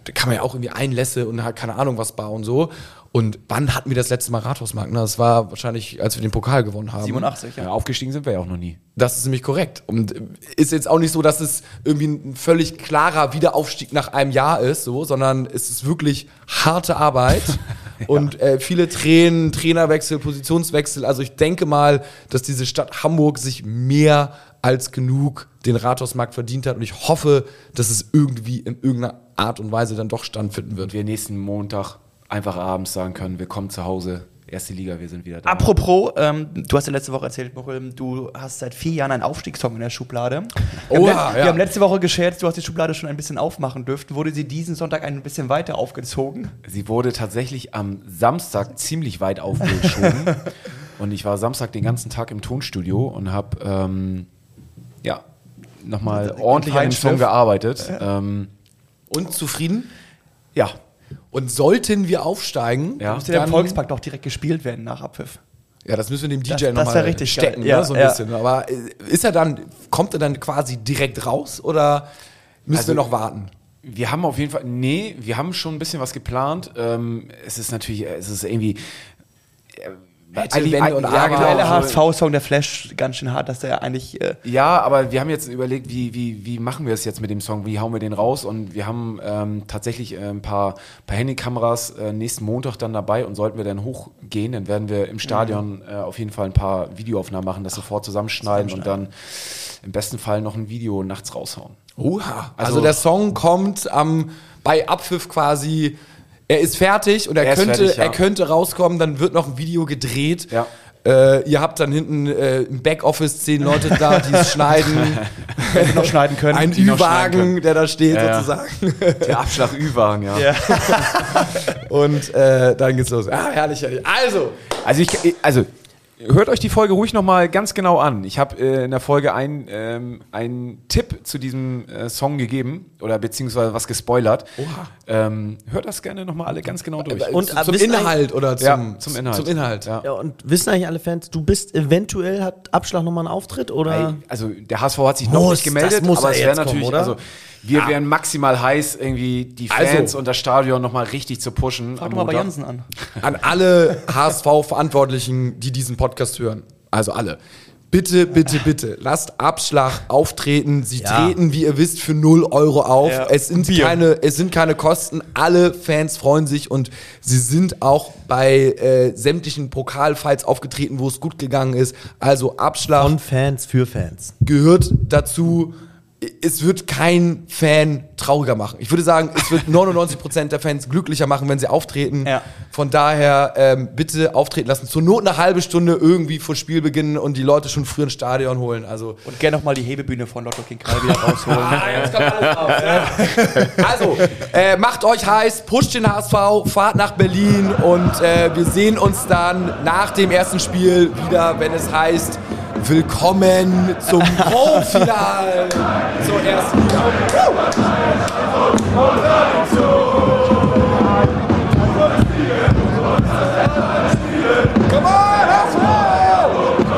da kann man ja auch irgendwie Einlässe und halt keine Ahnung was bauen so. Und wann hatten wir das letzte Mal Rathausmarkt? Na, das war wahrscheinlich, als wir den Pokal gewonnen haben. 87, ja. ja, aufgestiegen sind wir ja auch noch nie. Das ist nämlich korrekt. Und äh, ist jetzt auch nicht so, dass es irgendwie ein völlig klarer Wiederaufstieg nach einem Jahr ist, so, sondern es ist wirklich harte Arbeit <laughs> und äh, viele Tränen, Trainerwechsel, Positionswechsel. Also ich denke mal, dass diese Stadt Hamburg sich mehr als genug den Rathausmarkt verdient hat und ich hoffe, dass es irgendwie in irgendeiner Art und Weise dann doch stattfinden wird. Und wir nächsten Montag einfach abends sagen können, willkommen zu Hause, erste Liga, wir sind wieder da. Apropos, ähm, du hast ja letzte Woche erzählt, Muchel, du hast seit vier Jahren einen Aufstiegssong in der Schublade. Wir, Oha, haben, ja. wir haben letzte Woche gescherzt, du hast die Schublade schon ein bisschen aufmachen dürfen. Wurde sie diesen Sonntag ein bisschen weiter aufgezogen? Sie wurde tatsächlich am Samstag ziemlich weit aufgeschoben. <laughs> und ich war Samstag den ganzen Tag im Tonstudio und habe ähm, ja, nochmal ordentlich an dem. Song gearbeitet. Ähm, Und zufrieden? ja, Und sollten wir aufsteigen, Ja. Müsste der Volkspark doch direkt gespielt werden nach Abpfiff. Ja, das müssen wir dem DJ nochmal stecken, geil. Ja, ne, so ein ja. bisschen. Aber äh, ist er dann, kommt er dann quasi direkt raus oder müssen Also- wir noch warten? Wir haben auf jeden Fall, nee, wir haben schon ein bisschen was geplant. Ähm, es ist natürlich, es ist irgendwie. Hätte, wenn und ja, aber. genau, Der so- HSV-Song, der Flash, ganz schön hart, dass der eigentlich. Äh, Ja, aber wir haben jetzt überlegt, wie, wie, wie machen wir es jetzt mit dem Song? Wie hauen wir den raus? Und wir haben ähm, tatsächlich äh, ein paar, paar Handykameras äh, nächsten Montag dann dabei und sollten wir dann hochgehen, dann werden wir im Stadion äh, auf jeden Fall ein paar Videoaufnahmen machen, das sofort zusammenschneiden und dann im besten Fall noch ein Video nachts raushauen. Oha. Also, Also- der Song kommt am, bei Abpfiff quasi, er ist fertig und er, Er könnte, fertig, ja. er könnte rauskommen, dann wird noch ein Video gedreht. Ja. Äh, ihr habt dann hinten äh, im Backoffice zehn Leute da, die es <laughs> schneiden. <laughs> wenn wir noch schneiden können. Ein die Ü-Wagen, der da steht Ja, sozusagen. Der Abschlag Ü-Wagen, ja. Ja. <laughs> Und äh, dann geht's los. Ah, herrlich, herrlich. Also, Also ich, also hört euch die Folge ruhig nochmal ganz genau an. Ich habe äh, in der Folge einen ähm, einen Tipp zu diesem äh, Song gegeben oder beziehungsweise was gespoilert. Ähm, hört das gerne nochmal alle ganz genau durch. Und, zum, äh, zum Inhalt oder zum, Ja, zum Inhalt. Zum Inhalt. Ja. Ja, und wissen eigentlich alle Fans, du bist eventuell, hat Abschlag nochmal einen Auftritt oder? Also der HSV hat sich noch Muss, nicht gemeldet, das muss aber er es wäre kommen, natürlich, oder? also wir wären maximal heiß, irgendwie die Fans Also- und das Stadion nochmal richtig zu pushen. Frag mal bei. Jansen an. An alle HSV-Verantwortlichen, die diesen Podcast hören. Also alle. Bitte, bitte, bitte, lasst Abschlag auftreten. Sie Ja. treten, wie ihr wisst, für 0 Euro auf. Ja, es, sind Bier. keine, es sind keine Kosten. Alle Fans freuen sich und sie sind auch bei äh, sämtlichen Pokalfights aufgetreten, wo es gut gegangen ist. Also Abschlag Von Fans für Fans. gehört dazu. Es wird kein Fan trauriger machen. Ich würde sagen, es wird <laughs> 99% der Fans glücklicher machen, wenn sie auftreten. Ja. Von daher ähm, bitte auftreten lassen. Zur Not eine halbe Stunde irgendwie vor Spielbeginn und die Leute schon früher ins Stadion holen. Also, Und gerne nochmal die Hebebühne von Lotto King Kai wieder rausholen. <laughs> <laughs> also äh, macht euch heiß, pusht den HSV, fahrt nach Berlin und äh, wir sehen uns dann nach dem ersten Spiel wieder, wenn es heißt, willkommen zum <laughs> Pro-Final zur ersten Liga.